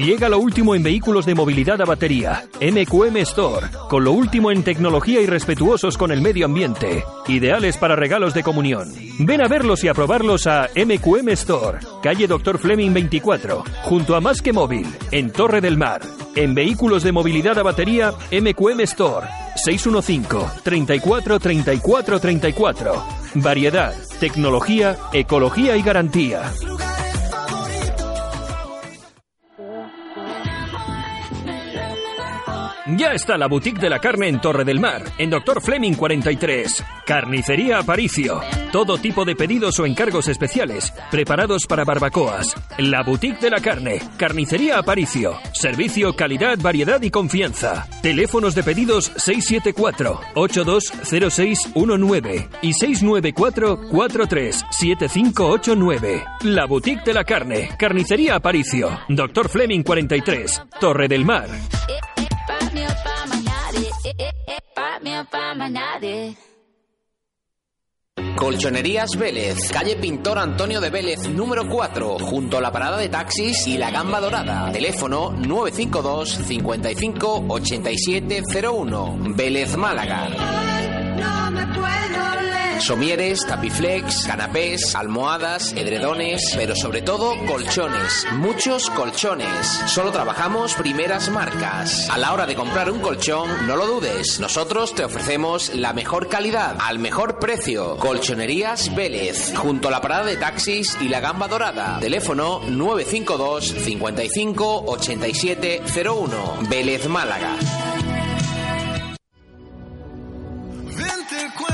Llega lo último en vehículos de movilidad a batería. MQM Store. Con lo último en tecnología y respetuosos con el medio ambiente. Ideales para regalos de comunión. Ven a verlos y a probarlos a MQM Store. Calle Dr. Fleming 24. Junto a Más que Móvil. En Torre del Mar. En vehículos de movilidad a batería, MQM Store. 615 34 34 34. Variedad, tecnología, ecología y garantía. Ya está la boutique de la carne en Torre del Mar, en Doctor Fleming 43. Carnicería Aparicio. Todo tipo de pedidos o encargos especiales, preparados para barbacoas. La boutique de la carne, Carnicería Aparicio. Servicio, calidad, variedad y confianza. Teléfonos de pedidos 674-820619 y 694-437589. La boutique de la carne, Carnicería Aparicio. Doctor Fleming 43, Torre del Mar. Colchonerías Vélez, calle Pintor Antonio de Vélez, número 4, junto a la parada de taxis y la gamba dorada. Teléfono 952 55 8701. Vélez Málaga. Somieres, tapiflex, canapés, almohadas, edredones, pero sobre todo colchones, muchos colchones. Solo trabajamos primeras marcas. A la hora de comprar un colchón, no lo dudes, nosotros te ofrecemos la mejor calidad al mejor precio. Colchonerías Vélez, junto a la parada de taxis y la gamba dorada. Teléfono 952 55 8701. Vélez Málaga. الكل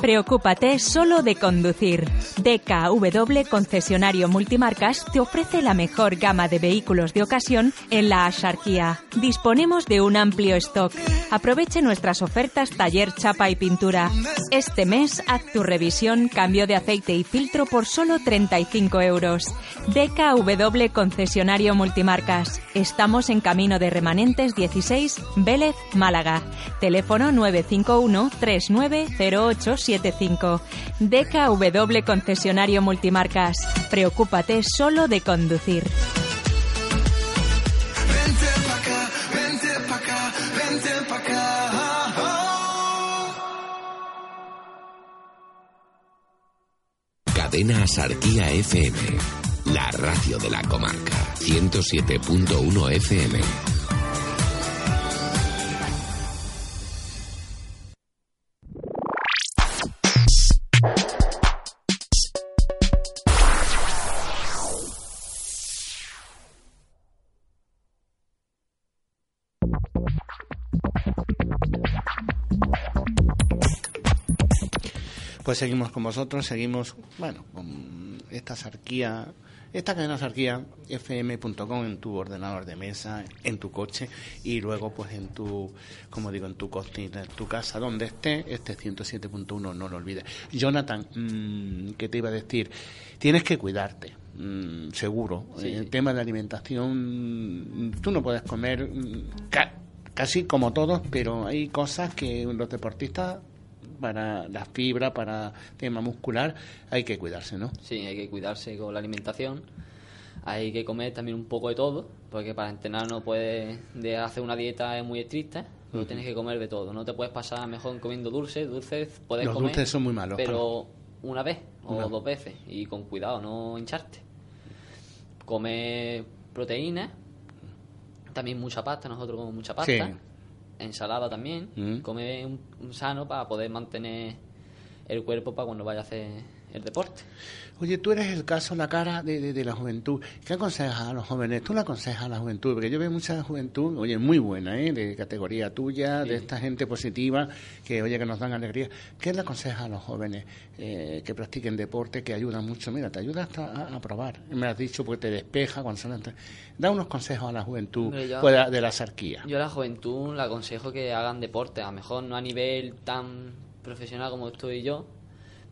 Preocúpate solo de conducir. DKW Concesionario Multimarcas te ofrece la mejor gama de vehículos de ocasión en la Asharquía. Disponemos de un amplio stock. Aproveche nuestras ofertas taller, chapa y pintura. Este mes haz tu revisión, cambio de aceite y filtro por solo 35 euros. DKW Concesionario Multimarcas. Estamos en Camino de Remanentes 16, Vélez, Málaga. Teléfono 951 975. DKW Concesionario Multimarcas. Preocúpate solo de conducir. Cadena Sarquía FM, la radio de la comarca, 107.1 FM. Pues seguimos con vosotros, seguimos, bueno, con esta sarquía, esta cadena sarquía fm.com en tu ordenador de mesa, en tu coche y luego pues en tu, como digo, en tu cocina, en tu casa, donde esté, este 107.1, no lo olvides. Jonathan, mmm, ¿qué te iba a decir? Tienes que cuidarte. mmm, seguro. Sí. El tema de alimentación, tú no puedes comer mm, ca- casi como todos, pero hay cosas que los deportistas para la fibra, para tema muscular, hay que cuidarse, ¿no? Sí, hay que cuidarse con la alimentación. Hay que comer también un poco de todo, porque para entrenar no puedes de hacer una dieta muy estricta, pero tienes que comer de todo. No te puedes pasar mejor comiendo dulces, dulces puedes Los comer, dulces son muy malos, pero una vez o Una- dos veces y con cuidado, no hincharte. Comer proteínas, también mucha pasta, nosotros comemos mucha pasta. Sí. Ensalada también, Mm. comer un, un sano para poder mantener el cuerpo para cuando vaya a hacer el deporte. Oye, tú eres el caso, la cara de, de- de la juventud. ¿Qué aconsejas a los jóvenes? ¿Tú le aconsejas a la juventud? Porque yo veo mucha juventud, oye, muy buena, ¿eh? De categoría tuya, de esta gente positiva, que, oye, que nos dan alegría. ¿Qué le aconsejas a los jóvenes eh, que practiquen deporte, que ayudan mucho? Mira, te ayuda hasta a, a probar. Me has dicho, porque te despeja cuando son... Da unos consejos a la juventud yo- pues, de la sarquía. Yo a la juventud le aconsejo que hagan deporte, a lo mejor no a nivel tan profesional como estoy yo,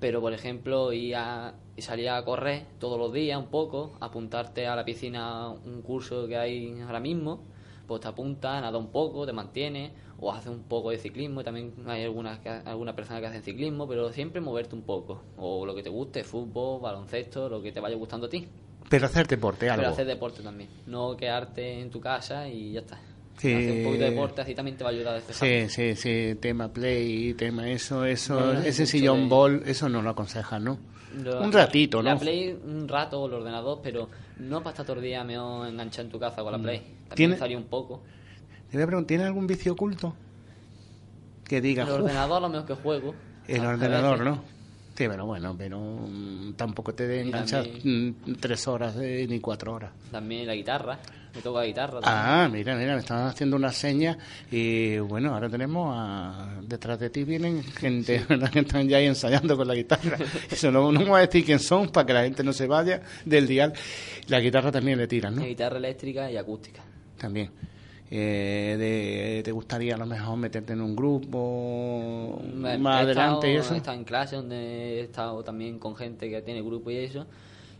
pero por ejemplo ir a, y salir a correr todos los días un poco, apuntarte a la piscina un curso que hay ahora mismo, pues te apuntas, nada un poco, te mantienes, o haces un poco de ciclismo, y también hay algunas que, algunas personas que hacen ciclismo, pero siempre moverte un poco, o lo que te guste, fútbol, baloncesto, lo que te vaya gustando a ti. Pero hacer deporte, algo. Pero hacer deporte también, no quedarte en tu casa y ya está. Un poquito de deporte así también te va a ayudar a despejar. Sí, sí, sí, tema play, tema eso, eso, No, no es ese sillón de- ball, eso no lo aconsejas, ¿no? Lo- un ratito, La ¿no? Play un rato o el ordenador, pero no para estar todo el día meo enganchado en tu casa con la Mm. Play. También ¿Tiene- un poco. Te voy a preguntar, ¿tienes algún vicio oculto? Que diga, El "Uf, ordenador a lo mejor que juego. el ordenador, veces. ¿no? Sí, pero bueno, pero mm, tampoco te Y enganchar mm, tres horas eh, ni cuatro horas. También la guitarra. Me toca guitarra. Ah, mira, mira, me estaban haciendo una seña y bueno, ahora tenemos a... detrás de ti vienen gente ¿verdad? que están ya ahí ensayando con la guitarra. Eso no, no vamos a decir quién son para que la gente no se vaya del dial. La guitarra también le tiran, ¿no? La guitarra eléctrica y acústica. También. Eh, de- ¿Te gustaría a lo mejor meterte en un grupo Me- más he adelante y eso? He estado en clase donde he estado también con gente que tiene grupo y eso.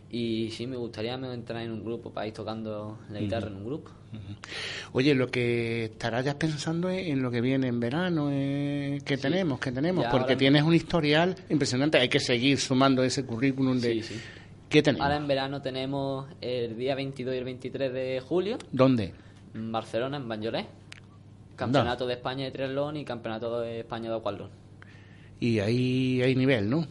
Y sí, me gustaría entrar en un grupo para ir tocando la guitarra en un grupo. Oye, lo que estarás ya pensando es en lo que viene en verano, eh, que tenemos, que tenemos, Ya porque tienes un historial impresionante, hay que seguir sumando ese currículum de... ¿Qué tenemos? Ahora en verano tenemos el día 22 y el 23 de julio ¿Dónde? en Barcelona, en Banyoles. Campeonato de España de triatlón y campeonato de España de aquatlón. Y ahí hay nivel, ¿no?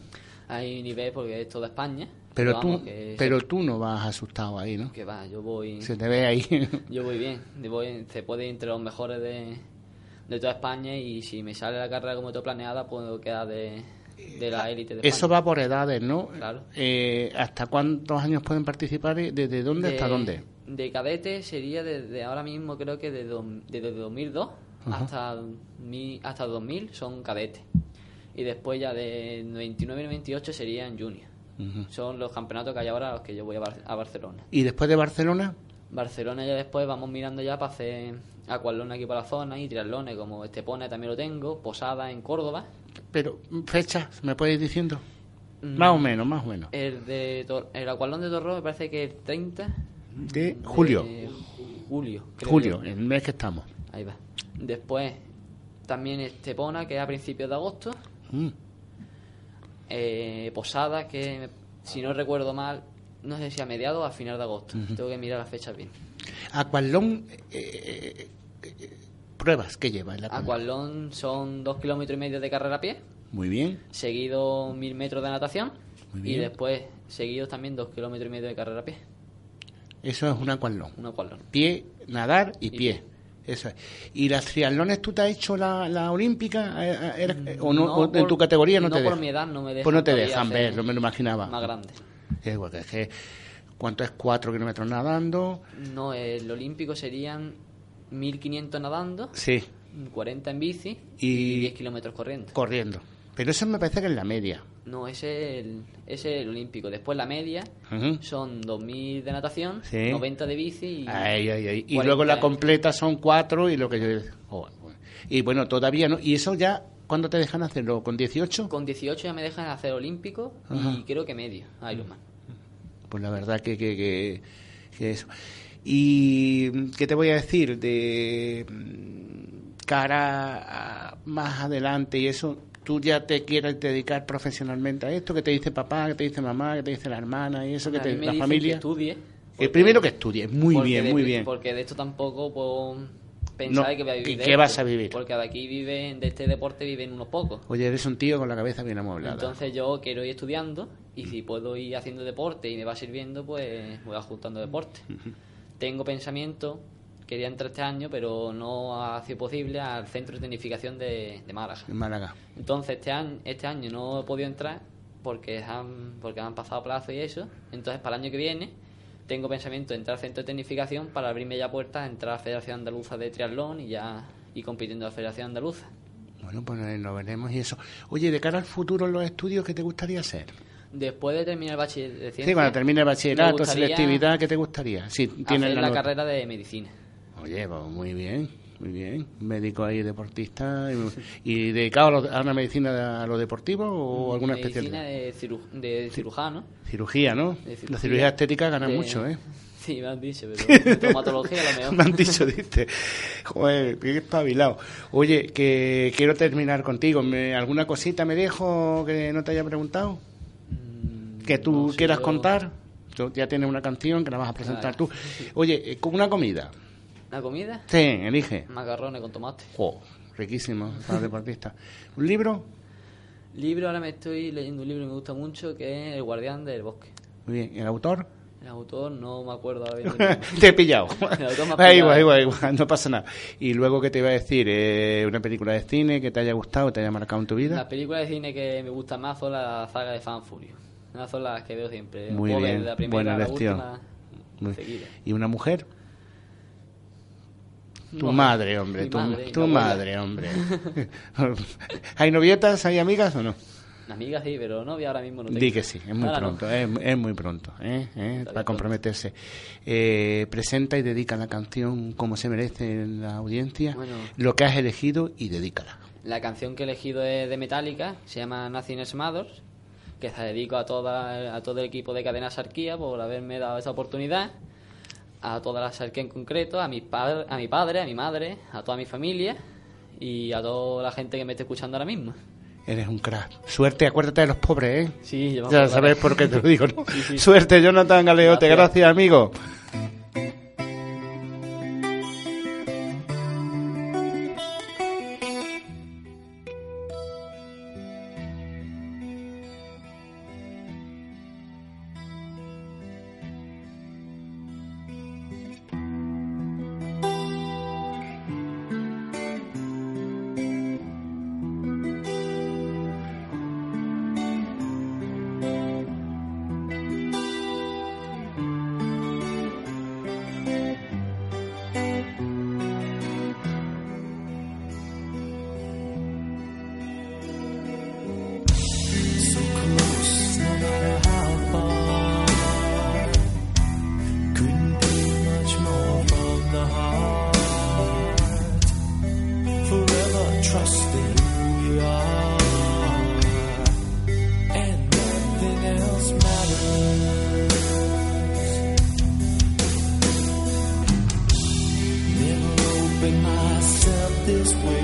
Hay nivel porque es toda España. Pero vamos, tú, pero se- tú no vas asustado ahí, ¿no? que va, yo voy. Se te ve ahí. Yo voy bien. yo voy- se puede ir entre los mejores de, de toda España y si me sale la carrera como tengo planeada, puedo quedar de, de la élite de Eso va por edades, ¿no? Claro. Eh, ¿Hasta cuántos años pueden participar y desde dónde hasta De- dónde? De cadete sería desde ahora mismo, creo que desde, desde 2002 Ajá. hasta, mi- hasta 2000 son cadetes. Y después ya de 99 y 98 serían Son los campeonatos que hay ahora los que yo voy a, Bar- a Barcelona. ¿Y después de Barcelona? Barcelona ya después vamos mirando ya para hacer aquatlón aquí para la zona y triatlones como Estepona también lo tengo, Posada en Córdoba. Pero, fechas, ¿me puedes ir diciendo? Mm. Más o menos, más o menos. El de Tor- el aquatlón de Torro me parece que el 30 De julio. de julio. Julio, el mes que estamos. Ahí va. Después también Estepona, que es a principios de agosto. Mm. Eh, Posada, que si no recuerdo mal, no sé si a mediados o a final de agosto. Tengo que mirar las fechas bien. Aqualón, eh, eh, pruebas que lleva el aqualón? Son dos kilómetros y medio de carrera a pie, Muy bien. seguido mil metros de natación Y bien. después, seguidos también dos kilómetros y medio de carrera a pie. Eso es un aquatlón. Un aquatlón. Pie, nadar y, pie. Es. ¿Y las triatlones tú te has hecho la, la olímpica? Eh, eh, eres- eh, ¿O, no, No o en por- tu categoría no, no te por dejan? mi edad no me Pues dejan no te dejan ver, no me lo imaginaba. Más grande. Es, porque es que, ¿Cuánto es cuatro kilómetros nadando? No, el olímpico serían 1500 nadando, Sí, 40 en bici Y- y, 10 kilómetros corriendo. corriendo. Pero eso me parece que es la media. No, es el, es el olímpico. Después la media Ujú. son 2000 de natación, Sí. 90 de bici y. Ay, ay, ay. Y 40 luego la completa son cuatro y lo que yo... Joder. Y bueno, todavía no. ¿Y eso ya cuándo te dejan hacerlo? ¿Con 18? Con 18 ya me dejan hacer olímpico Ajá. y creo que medio, Ironman. Pues la verdad que, que, que, que eso. ¿Y qué te voy a decir? De cara a más adelante y eso, ¿tú ya te quieres dedicar profesionalmente a esto? ¿Qué te dice papá? ¿Qué te dice mamá? ¿Qué te dice la hermana? ¿Y eso? que te, la familia? que estudie. El primero que estudie. Muy bien, de- muy bien. Porque de esto tampoco puedo pensar No, que voy a vivir. ¿y de qué vas a vivir? Porque de aquí viven, de este deporte viven unos pocos. Oye, eres un tío con la cabeza bien amueblada. Entonces yo quiero ir estudiando y si puedo ir haciendo deporte y me va sirviendo, pues voy ajustando deporte. Tengo pensamiento, quería entrar este año, pero no ha sido posible al centro de tecnificación de, de Málaga. En Málaga. Entonces este año, este año no he podido entrar porque han, porque han pasado plazo y eso. Entonces para el año que viene tengo pensamiento de entrar al centro de tecnificación para abrirme ya puertas a entrar a la Federación Andaluza de Triatlón y ya ir compitiendo en la Federación Andaluza. Bueno, pues eh, lo veremos y eso. Oye, de cara al futuro en los estudios, ¿qué te gustaría hacer? Después de terminar el bachiller de ciencia, Sí, cuando termine el bachillerato, selectividad, ¿qué te gustaría? Si tienes hacer la nota. carrera de medicina. Oye, pues muy bien, muy bien. Médico ahí, deportista. ¿Y, y dedicado a, lo- a una medicina a lo deportivo o alguna medicina especialidad? de, ciru- de cirujano. Cirugía, ¿no? De La cirugía estética ganan de- mucho, ¿eh? Sí, me han dicho, pero de traumatología lo mejor. Me han dicho, dice. Joder, qué espabilado. Oye, que quiero terminar contigo. ¿Me- ¿Alguna cosita me dejo que no te haya preguntado? ¿Que tú Mm, no sé, quieras yo- contar? Tú ya tienes una canción que la vas a presentar Claro. tú. Oye, eh, con una comida. ¿La comida? Sí, elige. Macarrones con tomate. Jo, riquísimo para deportista. ¿Un libro? Libro, ahora me estoy leyendo un libro que me gusta mucho que es El guardián del bosque. Muy bien. ¿El autor? El autor no me acuerdo ahora bien. te he pillado. El autor me ha Ah, pillado. igual, igual, igual, no pasa nada. Y luego, ¿qué te iba a decir? Eh, ¿Una película de cine que te haya gustado, te haya marcado en tu vida? Las películas de cine que me gustan más son la saga de Fan Furio. Esas son las que veo siempre. Muy bien, la primera buena la última Muy-. ¿Y una mujer? Tu No, madre, hombre, tu, madre tu hombre. ¿Hay novietas, hay amigas o no? Amigas sí, pero novia ahora mismo no tengo. Di que sí, es muy Ahora no. pronto, es, es muy pronto, ¿eh? ¿eh? para comprometerse. Eh, presenta y dedica la canción como se merece la audiencia, Bueno. lo que has elegido y dedícala. La canción que he elegido es de Metallica, se llama Nothing Matters, que se dedico a, toda, a todo el equipo de Cadena Sarquía por haberme dado esa oportunidad, a toda la Sarquía en concreto, a mi, padre, a mi padre, a mi madre, a toda mi familia y a toda la gente que me esté escuchando ahora mismo. Eres un crack. Suerte, acuérdate de los pobres, ¿eh? Sí, Ya acordaré. sabes por qué te lo digo, ¿no? Sí, sí. Suerte, Jonathan Galeote, Gracias. gracias amigo. this way.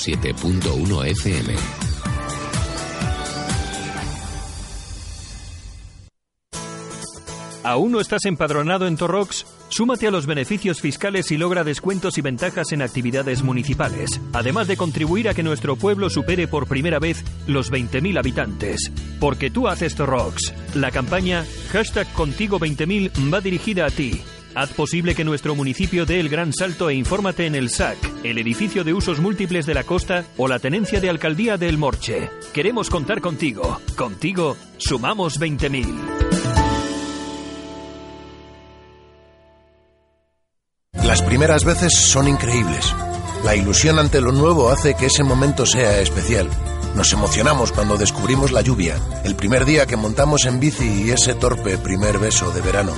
107.1 FM. ¿Aún no estás empadronado en Torrox? Súmate a los beneficios fiscales y logra descuentos y ventajas en actividades municipales, además de contribuir a que nuestro pueblo supere por primera vez los 20.000 habitantes. Porque tú haces Torrox. La campaña hashtag Contigo 20.000 va dirigida a ti. Haz posible que nuestro municipio dé el gran salto e infórmate en el SAC, el edificio de usos múltiples de la costa o la tenencia de alcaldía del Morche. Queremos contar contigo. Contigo sumamos 20.000. Las primeras veces son increíbles. La ilusión ante lo nuevo hace que ese momento sea especial. Nos emocionamos cuando descubrimos la lluvia, el primer día que montamos en bici y ese torpe primer beso de verano.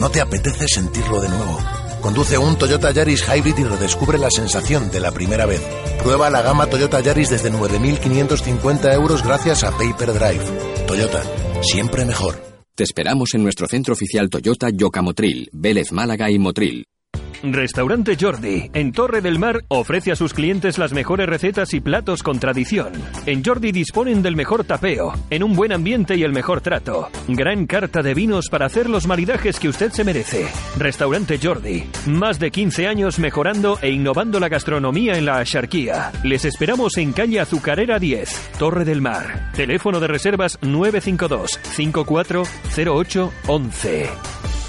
¿No te apetece sentirlo de nuevo? Conduce un Toyota Yaris Hybrid y redescubre la sensación de la primera vez. Prueba la gama Toyota Yaris desde 9.550 euros gracias a Paper Drive. Toyota, siempre mejor. Te esperamos en nuestro centro oficial Toyota Yocamotril, Vélez Málaga y Motril. Restaurante Jordi, en Torre del Mar, ofrece a sus clientes las mejores recetas y platos con tradición. En Jordi disponen del mejor tapeo, en un buen ambiente y el mejor trato. Gran carta de vinos para hacer los maridajes que usted se merece. Restaurante Jordi, más de 15 años mejorando e innovando la gastronomía en la Axarquía. Les esperamos en calle Azucarera 10, Torre del Mar. Teléfono de reservas 952 540811.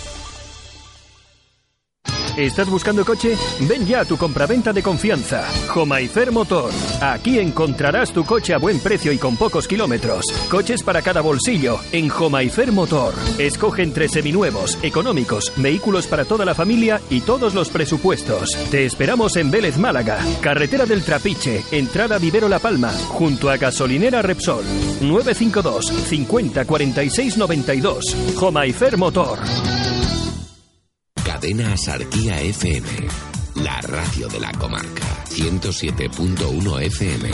¿Estás buscando coche? Ven ya a tu compraventa de confianza. Jomaifer Motor. Aquí encontrarás tu coche a buen precio y con pocos kilómetros. Coches para cada bolsillo en Jomaifer Motor. Escoge entre seminuevos, económicos, vehículos para toda la familia y todos los presupuestos. Te esperamos en Vélez Málaga, carretera del Trapiche, entrada Vivero La Palma, junto a gasolinera Repsol. 952 50 46 92. Jomaifer Motor. Cadena Sarquía FM, la radio de la comarca. 107.1 FM.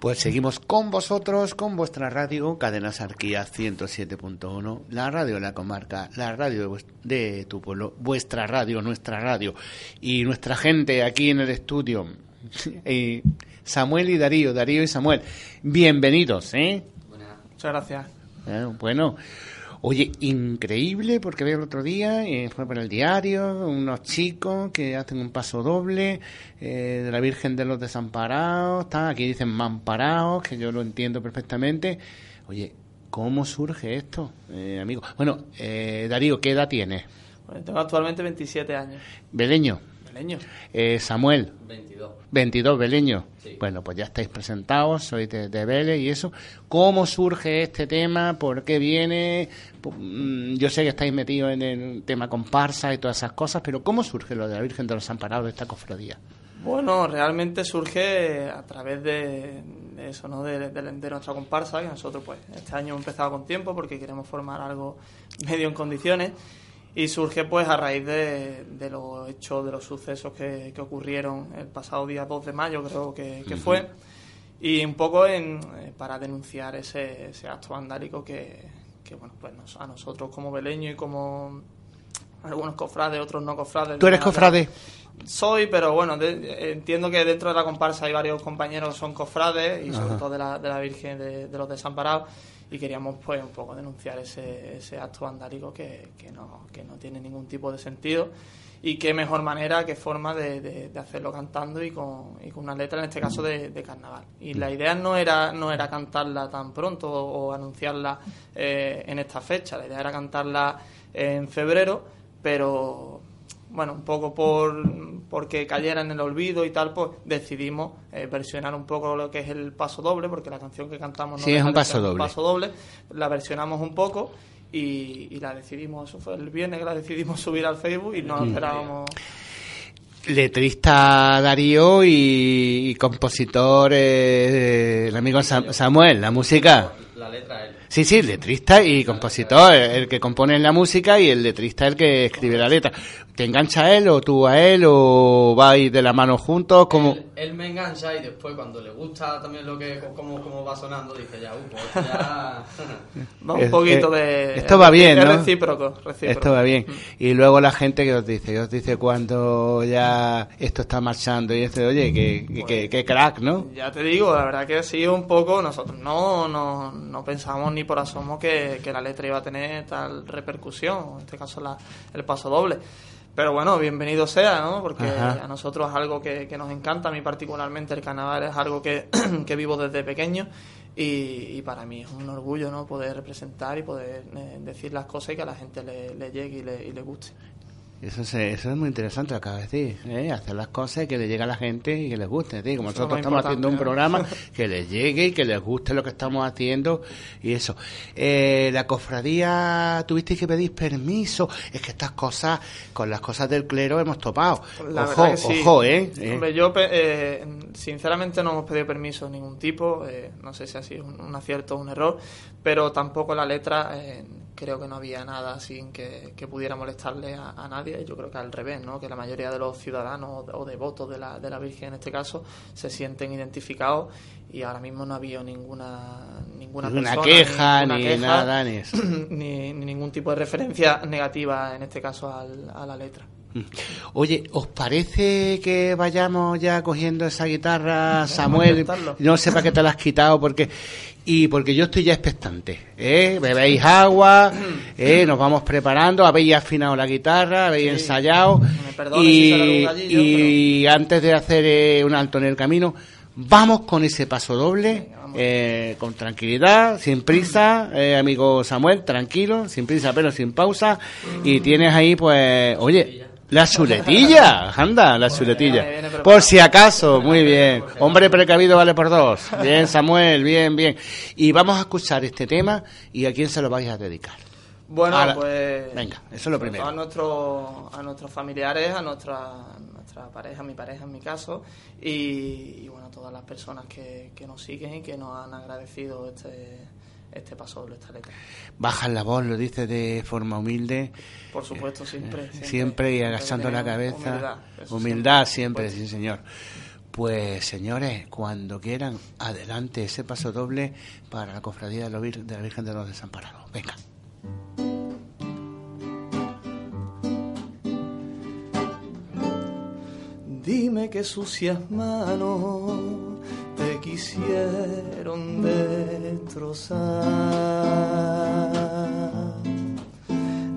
Pues seguimos con vosotros, con vuestra radio, Cadena Sarquía 107.1, la radio de la comarca, la radio de, de tu pueblo, vuestra radio, nuestra radio, y nuestra gente aquí en el estudio, Eh, Samuel y Darío, Darío y Samuel, bienvenidos, ¿eh? Muchas gracias. Eh, Bueno, oye, increíble porque veo el otro día, eh, fue por el diario, unos chicos que hacen un paso doble eh, de la Virgen de los Desamparados, está, aquí dicen Mamparados, que yo lo entiendo perfectamente. Oye, ¿cómo surge esto, eh, amigo? Bueno, eh, Darío, ¿qué edad tienes? Bueno, tengo actualmente 27 años. Beleño. Beleño. Eh, Samuel. 22. 22, Beleño. Sí. Bueno, pues ya estáis presentados, sois de, de Vélez y eso. ¿Cómo surge este tema? ¿Por qué viene? Mm, Yo sé que estáis metidos en el tema comparsa y todas esas cosas, pero ¿cómo surge lo de la Virgen de los Amparados de esta cofradía? Bueno, realmente surge a través de, de eso, ¿no? De, de- de nuestra comparsa, que nosotros pues este año hemos empezado con tiempo porque queremos formar algo medio en condiciones y surge pues a raíz de, de los hechos, de los sucesos que, que ocurrieron el pasado día 2 de mayo creo que, que fue y un poco en, eh, para denunciar ese, ese acto vandálico que, que, bueno pues a nosotros como beleños y como algunos cofrades, otros no cofrades. ¿Tú eres de- cofrade? Soy, pero bueno, de- entiendo que dentro de la comparsa hay varios compañeros que son cofrades y sobre todo de la, de la Virgen de, de los Desamparados y queríamos pues un poco denunciar ese, ese acto vandálico que, que, no, que no tiene ningún tipo de sentido y qué mejor manera, qué forma de, de- hacerlo cantando y con, y con una letra, en este caso de, de carnaval. Y la idea no era, no era cantarla tan pronto o, anunciarla eh, en esta fecha, la idea era cantarla en febrero, pero bueno, un poco por porque cayera en el olvido y tal, pues decidimos eh, versionar un poco lo que es el paso doble, porque la canción que cantamos no Sí, es un paso doble. paso doble, la versionamos un poco y, y la decidimos, eso fue el viernes que la decidimos subir al Facebook y no Mm. esperábamos. Letrista Darío y, y compositor eh, el amigo Sam- Samuel, la música. La letra él. Sí, sí, letrista y compositor, el que compone la música y el letrista el que escribe la letra. ¿Te engancha a él o tú a él o vais de la mano juntos? como Él, él me engancha y después cuando le gusta también lo que cómo, cómo va sonando dice ya, uh, pues esto ya va un poquito eh, de Esto va bien, es ¿no? recíproco, recíproco. Esto va bien. Y luego la gente que os dice, que os dice cuando ya esto está marchando y este, oye, que, que, que- que crack, ¿no? Ya te digo, la verdad que ha sido un poco, nosotros no, no, no pensamos ni por asomo que, que la letra iba a tener tal repercusión, en este caso la, el paso doble. Pero bueno, bienvenido sea, ¿no? Porque Ajá. a nosotros es algo que, que nos encanta, a mí particularmente el carnaval es algo que, que vivo desde pequeño y, y para mí es un orgullo, ¿no? Poder representar y poder eh, decir las cosas y que a la gente le, le llegue y le, y le guste. Eso, se- eso es muy interesante, lo que acabas de decir. ¿eh? Hacer las cosas que le llegue a la gente y que les guste. ¿sí? Como Eso nosotros estamos haciendo un programa, que les llegue y que les guste lo que estamos haciendo y eso. Eh, la cofradía, tuviste que pedir permiso. Es que estas cosas, con las cosas del clero hemos topado. La ojo, verdad que sí. ojo, ¿eh? ¿eh? Hombre, yo eh, sinceramente no hemos pedido permiso de ningún tipo, eh, no sé si ha sido un, un acierto o un error, pero tampoco la letra eh, creo que no había nada sin que, que pudiera molestarle a, a nadie. Yo creo que al revés, ¿no? que la mayoría de los ciudadanos o devotos de la, de la Virgen en este caso se sienten identificados y ahora mismo no ha habido ninguna ninguna, Ninguna persona, queja, ni queja, nada, ni, ni ningún tipo de referencia negativa en este caso al- a la letra. Oye, ¿os parece que vayamos ya cogiendo esa guitarra, Samuel? No sé para qué te la has quitado, porque y porque yo estoy ya expectante. ¿eh? Bebéis agua, ¿eh? nos vamos preparando, habéis afinado la guitarra, habéis ensayado. si sale Y, gallillo, y antes de hacer eh, un alto en el camino, vamos con ese paso doble. eh, con tranquilidad, sin prisa, eh, amigo Samuel, tranquilo, sin prisa pero sin pausa. Y tienes ahí, pues, oye, la chuletilla, anda, la chuletilla. Por si acaso, muy bien. Hombre precavido vale por dos. Bien, Samuel, bien, bien. Y vamos a escuchar este tema y a quién se lo vais a dedicar. Bueno, A la- pues. Venga, eso es lo primero. A, nuestro, a nuestros familiares, a nuestra, nuestra pareja, mi pareja en mi caso, y, y bueno, a todas las personas que, que nos siguen y que nos han agradecido este, este paso doble, esta letra. Bajas la voz, lo dices de forma humilde. Por supuesto, siempre. Eh, Siempre, y agachando la cabeza. humildad, Humildad siempre, sí, señor. Pues señores, cuando quieran, adelante ese paso doble para la cofradía de, la Vir- de la Virgen de los Desamparados. Venga. Dime que sucias manos te quisieron destrozar.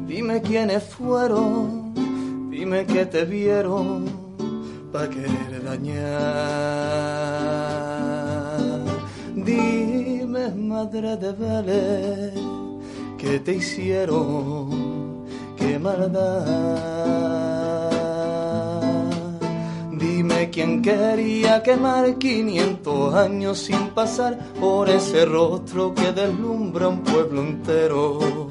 Dime quiénes fueron, dime que te vieron para querer dañar. Dime, madre de Vélez, que te hicieron, qué maldad. Quién quería quemar 500 años sin pasar por ese rostro que deslumbra un pueblo entero.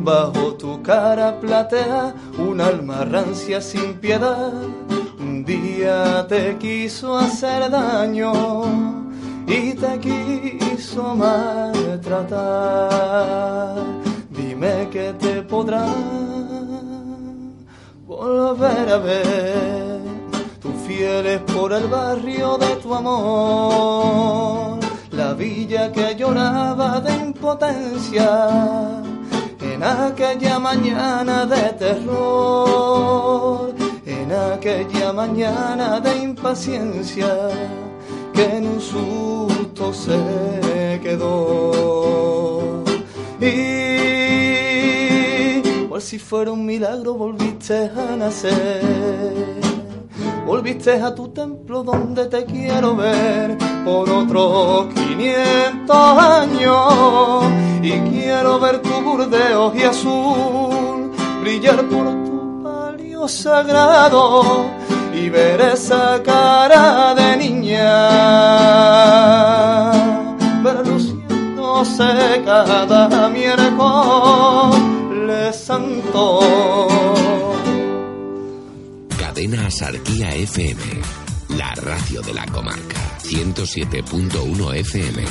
Bajo tu cara platea un alma rancia sin piedad. Un día te quiso hacer daño y te quiso maltratar. Dime que te podrá volver a ver. Fieles por el barrio de tu amor. La villa que lloraba de impotencia en aquella mañana de terror, en aquella mañana de impaciencia que en un susto se quedó. Y por si fuera un milagro volviste a nacer. Volviste a tu templo donde te quiero ver por otros 500 años. Y quiero ver tu burdeo y azul brillar por tu palio sagrado y ver esa cara de niña. Reluciéndose cada miércoles santo. Cadena Sarquía FM, la radio de la comarca. 107.1 FM.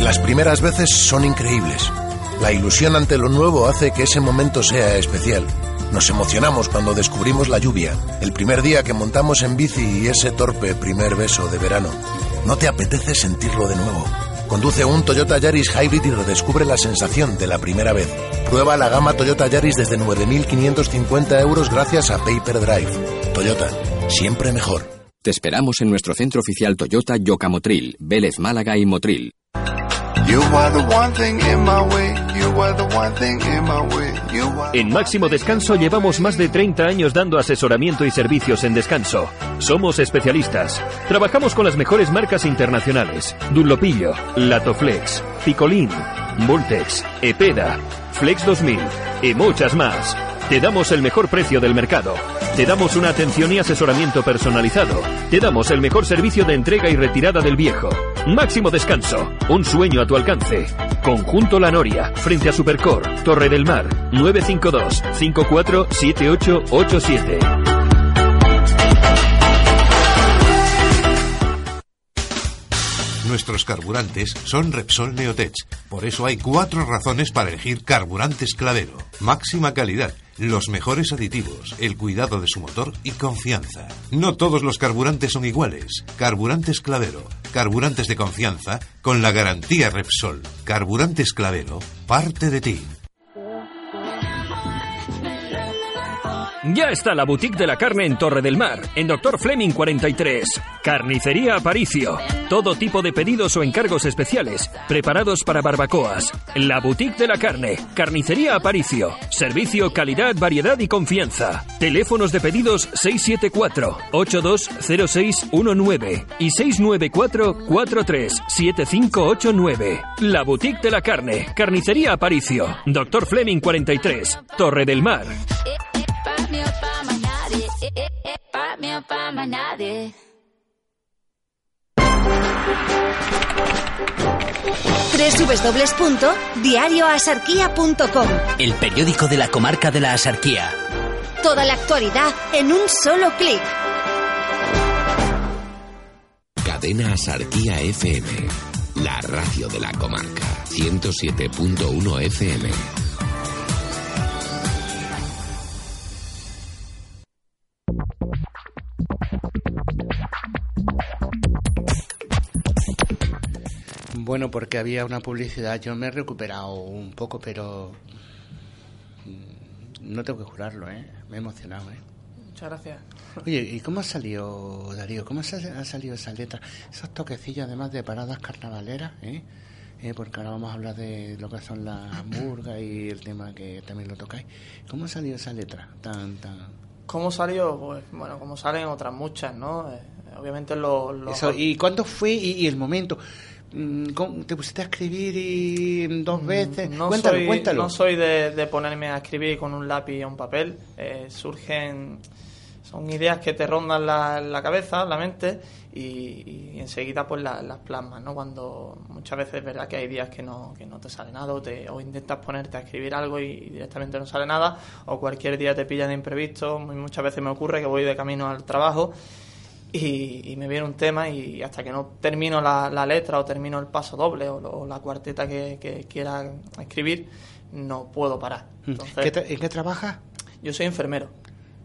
Las primeras veces son increíbles. La ilusión ante lo nuevo hace que ese momento sea especial. Nos emocionamos cuando descubrimos la lluvia, el primer día que montamos en bici y ese torpe primer beso de verano. ¿No te apetece sentirlo de nuevo? Conduce un Toyota Yaris Hybrid y redescubre la sensación de la primera vez. Prueba la gama Toyota Yaris desde 9.550 euros gracias a Paper Drive. Toyota, siempre mejor. Te esperamos en nuestro centro oficial Toyota Yocamotril, Vélez Málaga y Motril. En Máximo Descanso llevamos más de 30 años dando asesoramiento y servicios en descanso. Somos especialistas. Trabajamos con las mejores marcas internacionales: Dunlopillo, Latoflex, Picolín, Multex, Epeda, Flex 2000 y muchas más. Te damos el mejor precio del mercado. Te damos una atención y asesoramiento personalizado. Te damos el mejor servicio de entrega y retirada del viejo. Máximo descanso. Un sueño a tu alcance. Conjunto La Noria, frente a Supercor, Torre del Mar, 952 547887. Nuestros carburantes son Repsol Neotech. Por eso hay cuatro razones para elegir carburantes Clavero. Máxima calidad, los mejores aditivos, el cuidado de su motor y confianza. No todos los carburantes son iguales. Carburantes Clavero, carburantes de confianza con la garantía Repsol. Carburantes Clavero, parte de ti. Ya está la boutique de la carne en Torre del Mar, en Doctor Fleming 43. Carnicería Aparicio. Todo tipo de pedidos o encargos especiales, preparados para barbacoas. La boutique de la carne, Carnicería Aparicio. Servicio, calidad, variedad y confianza. Teléfonos de pedidos 674-820619 y 694-437589. La boutique de la carne, Carnicería Aparicio. Doctor Fleming 43, Torre del Mar. www.diarioasarquía.com El periódico de la comarca de la Asarquía. Toda la actualidad en un solo clic. Cadena Asarquía FM. La radio de la comarca. 107.1 FM. Bueno, porque había una publicidad. Yo me he recuperado un poco, pero mm, no tengo que jurarlo, ¿eh? Me he emocionado, ¿eh? Muchas gracias. Oye, ¿y cómo ha salido, Darío? ¿Cómo ha salido esa letra? Esos toquecillos, además de paradas carnavaleras, ¿eh? Eh, porque ahora vamos a hablar de lo que son las hamburgas y el tema que también lo tocáis. ¿Cómo ha salido esa letra tan, tan...? ¿Cómo salió? Pues, bueno, como salen otras muchas, ¿no? Eh, obviamente lo... lo- ¿Y cuándo fue y, y el momento? Mm, ¿cómo ¿Te pusiste a escribir y dos veces? No cuéntalo, soy, cuéntalo. No soy de, de ponerme a escribir con un lápiz y un papel. Eh, surgen, son ideas que te rondan la, la cabeza, la mente, y, y enseguida pues la- las plasmas, ¿no? Cuando muchas veces es verdad que hay días que no, que no te sale nada, o, te, o intentas ponerte a escribir algo y, directamente no sale nada, o cualquier día te pilla de imprevisto. Muchas veces me ocurre que voy de camino al trabajo y, y me viene un tema y hasta que no termino la, la letra o termino el paso doble o, la cuarteta que, que quiera escribir, no puedo parar. Entonces, ¿Qué tra- ¿En qué trabajas? yo soy enfermero.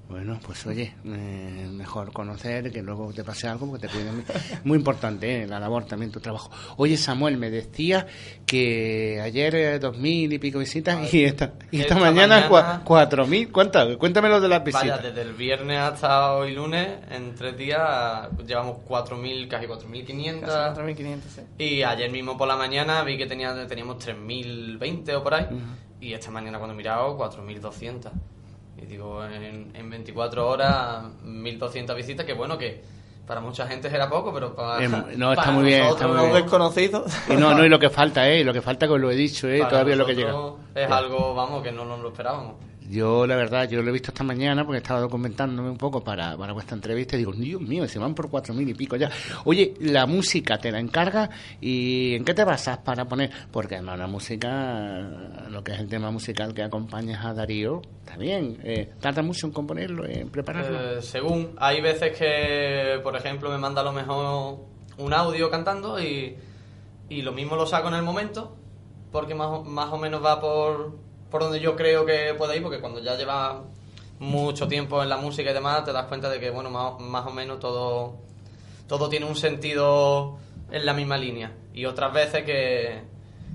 Bueno, pues oye, eh, mejor conocer que luego te pase algo porque te cuiden. Muy importante, ¿eh? la labor también, tu trabajo. Oye, Samuel, me decía que ayer eh, dos mil y pico visitas y esta, y esta, Esta mañana, mañana- cua- cuatro mil. ¿Cuántas? Cuéntamelo de las Vaya, visitas. desde el viernes hasta hoy lunes, en tres días llevamos 4.000, casi 4.500. Casi 4.500, sí. Y ayer mismo por la mañana vi que tenía, teníamos 3.020 o por ahí. Y esta mañana cuando he mirado, 4.200. Y digo, en, en 24 horas, 1.200 visitas, que bueno, que para mucha gente será poco, pero para, Em, no, está para muy bien, nosotros, está muy bien. desconocidos. Y no, no, y lo que falta, ¿eh? Lo que falta, que os lo he dicho, ¿eh? para Todavía lo que llega. Es algo, vamos, que no nos lo esperábamos. Yo, la verdad, yo lo he visto esta mañana porque estaba documentándome un poco para, para vuestra entrevista y digo, Dios mío, se van por cuatro mil y pico ya. Oye, la música te la encarga y ¿en qué te basas para poner? Porque además la música, lo que es el tema musical que acompañas a Darío, bien. Eh, ¿Tarda mucho en componerlo, en prepararlo? Eh, según, hay veces que, por ejemplo, me manda a lo mejor un audio cantando y, y lo mismo lo saco en el momento, porque más, más o menos va por, por donde yo creo que puede ir, porque cuando ya llevas mucho tiempo en la música y demás, te das cuenta de que, bueno, más, más o menos todo, todo tiene un sentido en la misma línea. Y otras veces que,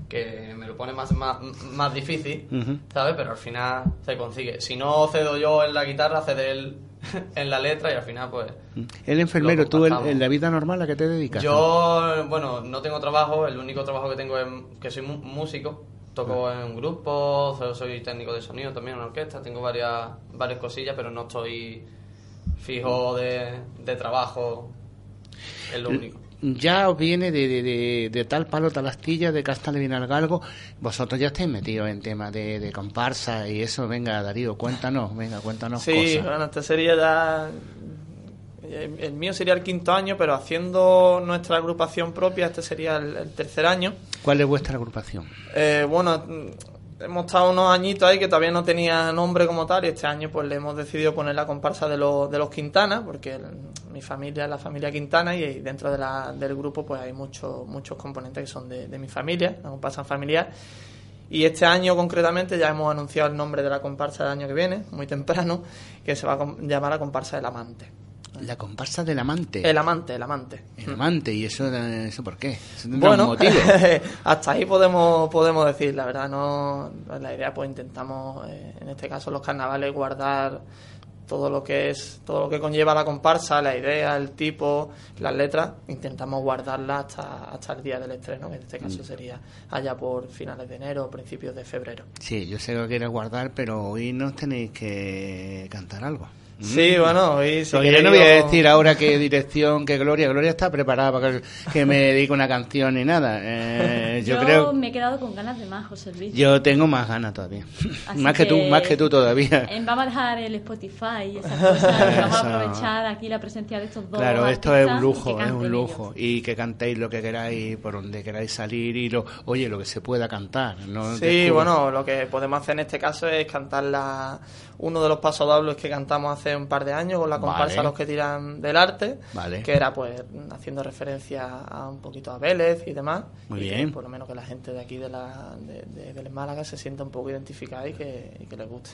que me lo pone más, más, más difícil. ¿sabes? Pero al final se consigue. Si no cedo yo en la guitarra, cede él en la letra y al final pues... El enfermero, tú en, en la vida normal a qué te dedicas? Yo, bueno, no tengo trabajo, el único trabajo que tengo es que soy músico, toco Ah. en un grupo, so- soy técnico de sonido también en orquesta, tengo varias, varias cosillas, pero no estoy fijo de, de trabajo, es lo único. Ya os viene de, de, de, de tal palo, tal astilla, de casta le viene al galgo. Vosotros ya estáis metidos en temas de, de comparsa y eso. Venga, Darío, cuéntanos, venga, cuéntanos Sí, cosas. bueno, este sería ya. El el mío sería el quinto año, pero haciendo nuestra agrupación propia, este sería el, el tercer año. ¿Cuál es vuestra agrupación? Eh, bueno, mm, hemos estado unos añitos ahí que todavía no tenía nombre como tal, y este año pues le hemos decidido poner la comparsa de los, de los Quintana, porque el- mi familia es la familia Quintana y, dentro de la- del grupo pues hay muchos muchos componentes que son de, de mi familia, la comparsa familiar. Y este año concretamente ya hemos anunciado el nombre de la comparsa del año que viene, muy temprano, que se va a llamar la comparsa del amante. La comparsa del amante. El amante, el amante. El amante, ¿y eso, eso por qué? ¿Eso tendrá Bueno, un motivo? hasta ahí podemos podemos decir, la verdad, no la idea pues intentamos eh, en este caso los carnavales guardar todo lo que es todo lo que conlleva la comparsa, la idea, el tipo, las letras, intentamos guardarla hasta hasta el día del estreno, que en este caso Mm. sería allá por finales de enero o principios de febrero. Sí, yo sé que lo quieres guardar, pero hoy nos tenéis que cantar algo. Sí, bueno, hoy Porque yo no voy a yo- decir ahora qué dirección, qué Gloria. Gloria está preparada para que, que me dedique una canción ni nada. Eh, yo, creo... me he quedado con ganas de más, José Luis. Yo tengo más ganas todavía. Así más que, tú, más que tú todavía. vamos a dejar el Spotify y esas cosas. y vamos a aprovechar aquí la presencia de estos dos. Claro, esto es un lujo, que es un ellos. lujo. Y que cantéis lo que queráis, por donde queráis salir y lo, oye, lo que se pueda cantar. ¿no? Sí, bueno, lo que podemos hacer en este caso es cantar la, uno de los pasodobles que cantamos hace un par de años con la comparsa Vale. Los que tiran del arte, Vale. que era pues haciendo referencia a un poquito a Vélez y demás. Muy y que, bien. por lo menos que la gente de aquí de, la, de, de Vélez Málaga se sienta un poco identificada y que, y que les guste.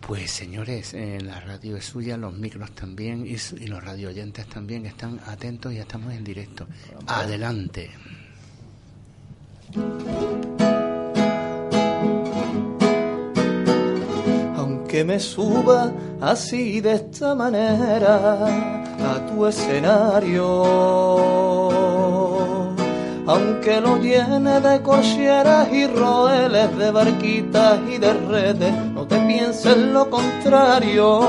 Pues señores, eh, la radio es suya, los micros también y, los radio oyentes también están atentos y estamos en directo. Adelante. Aunque me suba así de esta manera a tu escenario, aunque lo llene de corcheras y roeles, de barquitas y de redes, no te pienses lo contrario.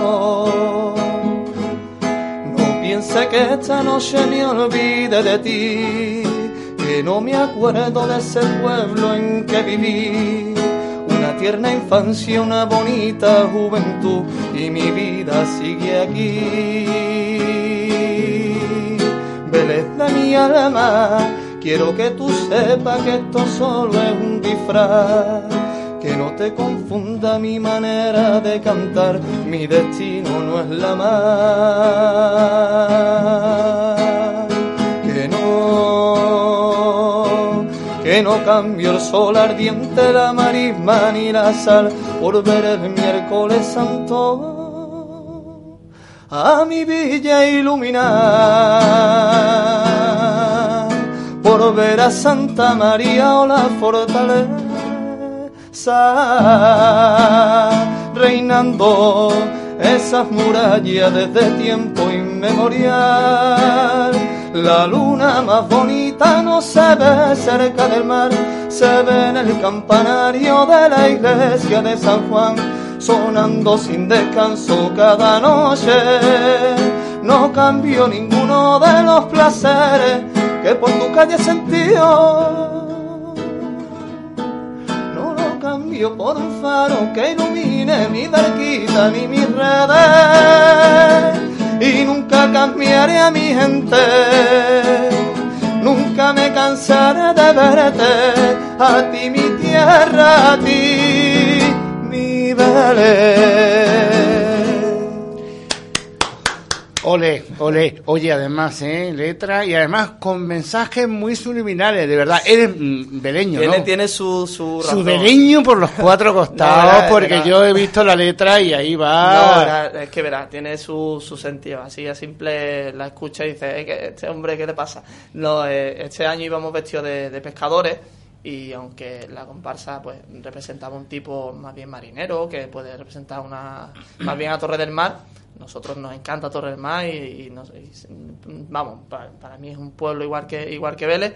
No piense que esta noche me olvide de ti, que no me acuerdo de ese pueblo en que viví. Tierna infancia, una bonita juventud y mi vida sigue aquí. Vélez de mi alma, quiero que tú sepas que esto solo es un disfraz. Que no te confunda mi manera de cantar, mi destino no es la mar. Que no cambio el sol ardiente, la marisma ni la sal por ver el miércoles santo a mi villa iluminar. Por ver a Santa María o la fortaleza reinando esas murallas desde tiempo inmemorial. La luna más bonita no se ve cerca del mar, se ve en el campanario de la iglesia de San Juan, sonando sin descanso cada noche. No cambio ninguno de los placeres que por tu calle he cambio por un faro que ilumine mi barquita ni mis redes. Y nunca cambiaré a mi gente. Nunca me cansaré de verte. A ti mi tierra, a ti mi Belén. Ole, ole. Oye, además, ¿eh? Letra y además con mensajes muy subliminales, de verdad. Eres mm, beleño, Tiene, ¿no? tiene su, su Su beleño por los cuatro costados, No, porque yo he visto la letra y ahí No, va. verá, es que verá, tiene su, su sentido. Así a simple la escucha y dice, "Eh, este hombre, ¿qué le pasa? No, eh, este año íbamos vestidos de, de pescadores y aunque la comparsa pues representaba un tipo más bien marinero, que puede representar una más bien a Torre del Mar, nosotros nos encanta Torre del Mar y, y nos- y vamos, para, para mí es un pueblo igual que igual que Vélez,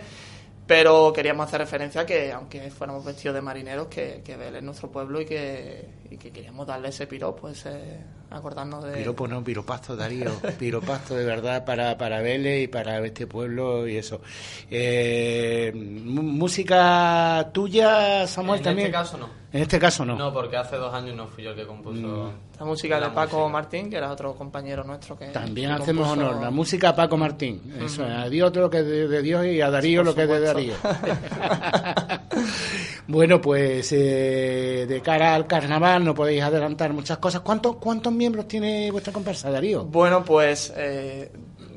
pero queríamos hacer referencia a que aunque fuéramos vestidos de marineros, que, que Vélez es nuestro pueblo y que, y que queríamos darle ese piropo, ese acordarnos de... Piropo no, piropasto, Darío. Piropasto de verdad para, para Vélez y para este pueblo y eso. Eh, ¿Música tuya, Samuel, en también? este caso no. En este caso no. No, porque hace dos años no fui yo el que compuso. La música la de Paco música. Martín, que era otro compañero nuestro que... También que hacemos compuso- honor. La música a Paco Martín. Eso, Ujú. a Dios lo que es de, de Dios y a Darío Por lo que es de Darío. bueno, pues eh, de cara al carnaval no podéis adelantar muchas cosas. ¿Cuántos, cuántos miembros tiene vuestra comparsa, Darío? Bueno, pues eh,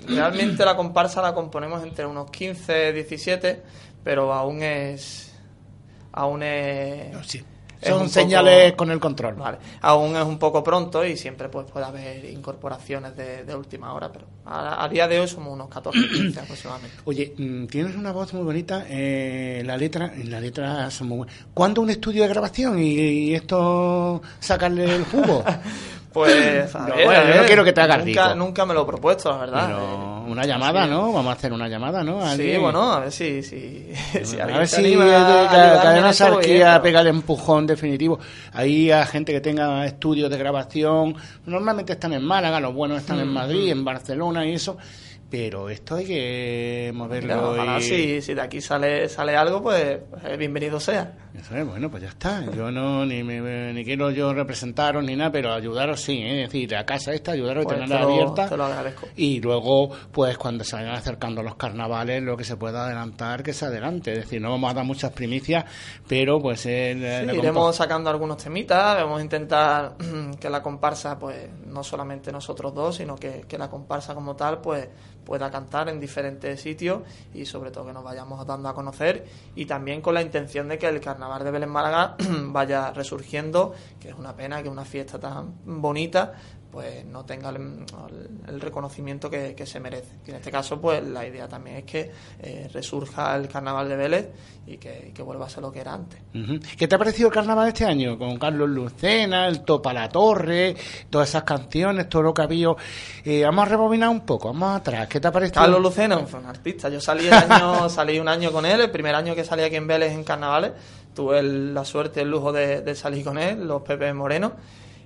realmente la comparsa la componemos entre unos 15, 17, pero aún es... Aún es... es Son señales poco- con el control. Vale. Aún es un poco pronto y siempre pues puede haber incorporaciones de, de última hora, pero a, a día de hoy somos unos 14, 15 aproximadamente. Oye, mm, tienes una voz muy bonita, eh, la letra, la letra son muy buenas. ¿Cuándo un estudio de grabación y, y esto sacarle el jugo? Pues, a No, ver, bueno, a yo no quiero que te hagas nunca, rico. Nunca me lo he propuesto, la verdad. Pero una llamada, sí. ¿no? Vamos a hacer una llamada, ¿no? Sí, bueno, a ver si, si, si a ver si en cadena voy, Sarquía pega el empujón definitivo. Ahí a gente que tenga estudios de grabación, normalmente están en Málaga, los buenos están en Mm, Madrid, en Barcelona y eso. Pero esto hay que moverlo. ojalá y- si, si de aquí sale, sale algo, pues eh, bienvenido sea. Eso es, bueno, pues ya está. Yo no ni, me- ni quiero yo representaros ni nada, pero ayudaros sí, ¿eh? es decir, la casa esta, ayudaros Pues a tenerla lo- abierta. te lo agradezco. Y luego, pues cuando se vayan acercando los carnavales, lo que se pueda adelantar, que se adelante. Es decir, no vamos a dar muchas primicias, pero pues el, Sí, la iremos sacando algunos temitas, vamos a intentar que la comparsa, pues no solamente nosotros dos, sino que, que la comparsa como tal, pues pueda cantar en diferentes sitios y sobre todo que nos vayamos dando a conocer y también con la intención de que el carnaval de Belén Málaga vaya resurgiendo, que es una pena que una fiesta tan bonita pues no tenga el, el reconocimiento que, que se merece. Y en este caso, pues la idea también es que eh, resurja el carnaval de Vélez y que, y que vuelva a ser lo que era antes. ¿Qué te ha parecido el carnaval este año? Con Carlos Lucena, el Topa la Torre, todas esas canciones, todo lo que ha habido. Eh, vamos a rebobinar un poco, vamos atrás. ¿Qué te ha parecido? Carlos Lucena fue un artista. Yo salí el año, salí un año con él, el primer año que salí aquí en Vélez en carnavales. Tuve el- la suerte, el lujo de, de salir con él, los Pepe Moreno.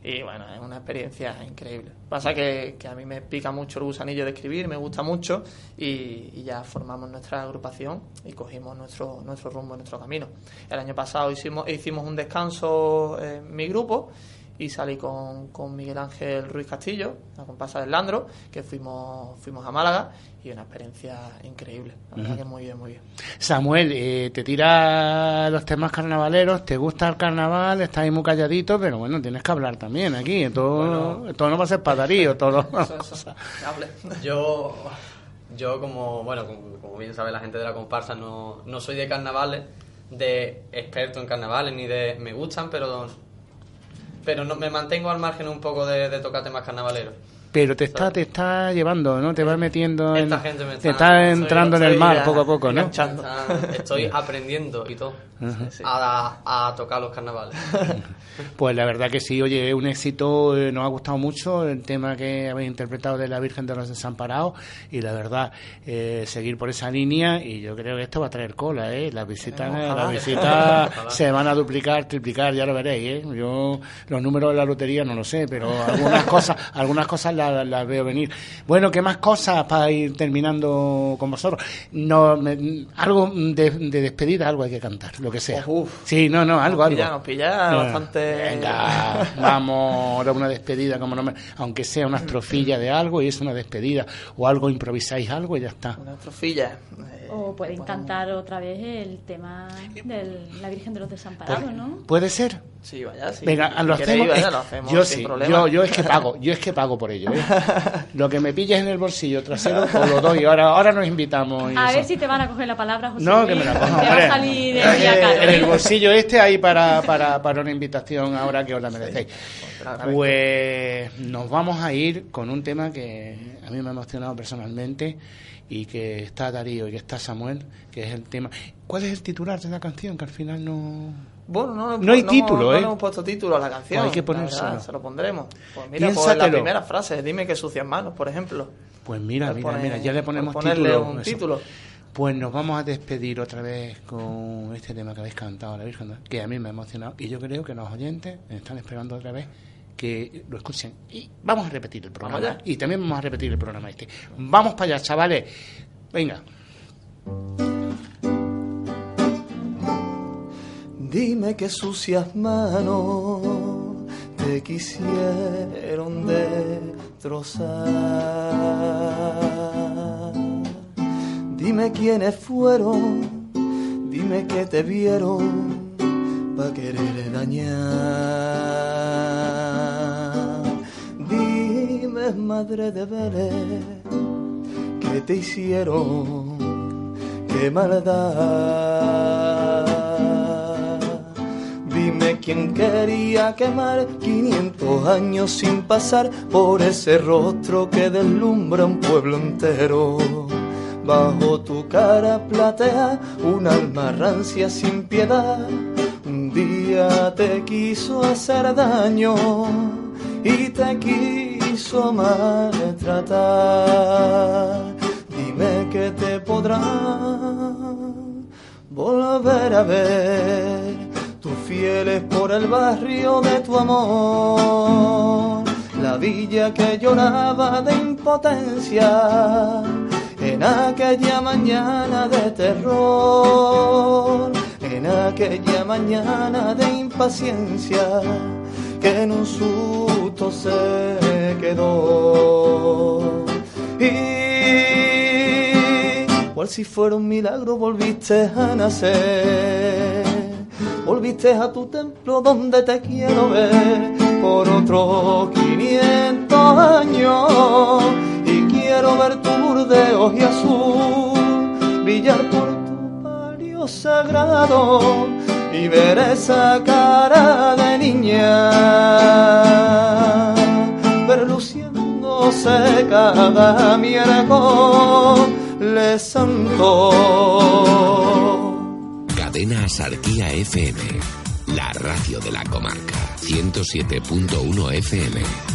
Y bueno, es una experiencia increíble. Pasa que, que a mí me pica mucho el gusanillo de escribir, me gusta mucho y, y ya formamos nuestra agrupación y cogimos nuestro, nuestro rumbo, nuestro camino. El año pasado hicimos, hicimos un descanso en mi grupo y salí con, con Miguel Ángel Ruiz Castillo, la comparsa del Landro, que fuimos, fuimos a Málaga y una experiencia increíble. La verdad que muy bien, muy bien. Samuel, eh, te tira los temas carnavaleros, te gusta el carnaval, estás ahí muy calladito, pero bueno, tienes que hablar también aquí. Todo, todo no va a ser para Darío, todo. Yo, yo como, bueno, como, como bien sabe la gente de la comparsa, no, no soy de carnavales, de experto en carnavales, ni de... Me gustan, pero pero no, me mantengo al margen un poco de, de tocar temas carnavaleros. Pero te está, te está llevando, ¿no? Te vas metiendo en... Esta gente me te está- está entrando en el mar ya poco a poco, ¿no? enganchando. Estoy aprendiendo y todo a, a tocar los carnavales. Pues la verdad que sí, oye, un éxito, eh, nos ha gustado mucho el tema que habéis interpretado de la Virgen de los Desamparados y la verdad, eh, seguir por esa línea y yo creo que esto va a traer cola, ¿eh? Las visitas, las visitas se van a duplicar, triplicar, ya lo veréis, ¿eh? Yo los números de la lotería no lo sé, pero algunas cosas, algunas cosas las, las veo venir. Bueno, ¿qué más cosas para ir terminando con vosotros? No, me- algo de, de despedida, algo hay que cantar, lo que sea. sí, no, no, algo, nos algo. pilla, nos pilla No, bastante... Venga, vamos, ahora una despedida, como no me- aunque sea una estrofilla de algo y es una despedida, o algo improvisáis algo y ya está. Una estrofilla. O pueden cantar otra vez el tema de la Virgen de los Desamparados, ¿no? ¿Puede ser? Sí, vaya, sí. Venga, Si lo queréis, hacemos. vaya, es- lo hacemos yo sin sí, problema. yo, yo es que pago, yo es que pago por ello. ¿eh? Lo que me pilles en el bolsillo trasero, os lo doy. Ahora, ahora nos invitamos. y A eso. ver si te van a coger la palabra, José No, Luis. que me la cojan, Te va hombre. a salir de Eh, día caro. En el ¿eh? bolsillo este ahí para, para, para una invitación ahora que os la merecéis. Pues nos vamos a ir con un tema que a mí me ha emocionado personalmente y que está Darío y que está Samuel, que es el tema. ¿Cuál es el titular de la canción? Que al final no. Bueno, no, No hay título, no ¿eh? le hemos puesto título a la canción. Pues hay que ponérselo. se lo pondremos. Pues mira, pues la primera frase, dime que sucias manos, por ejemplo. Pues mira, Le mira, mira, ya le ponemos ponerle título. un eso. título. Pues nos vamos a despedir otra vez con este tema que habéis cantado, la Virgen, que a mí me ha emocionado. Y yo creo que los oyentes están esperando otra vez que lo escuchen. Y vamos a repetir el programa. Y también vamos a repetir el programa este. Vamos para allá, chavales. Venga. Dime que sucias manos te quisieron destrozar. Dime quiénes fueron, dime que te vieron pa' querer dañar. Dime, madre de Vélez, que te hicieron, qué maldad. Dime quién quería quemar 500 años sin pasar por ese rostro que deslumbra un pueblo entero. Bajo tu cara platea un alma rancia sin piedad. Un día te quiso hacer daño y te quiso maltratar. Dime que te podrán volver a ver tus fieles por el barrio de tu amor, la villa que lloraba de impotencia en aquella mañana de terror, en aquella mañana de impaciencia que en un susto se quedó. Y cual si fuera un milagro volviste a nacer volviste a tu templo donde te quiero ver por otros 500 años. Y quiero ver tu burdeos y azul brillar por tu palio sagrado y ver esa cara de niña ver luciéndose cada miércoles santo Cadena Sarquía FM, la radio de la comarca. 107.1 FM.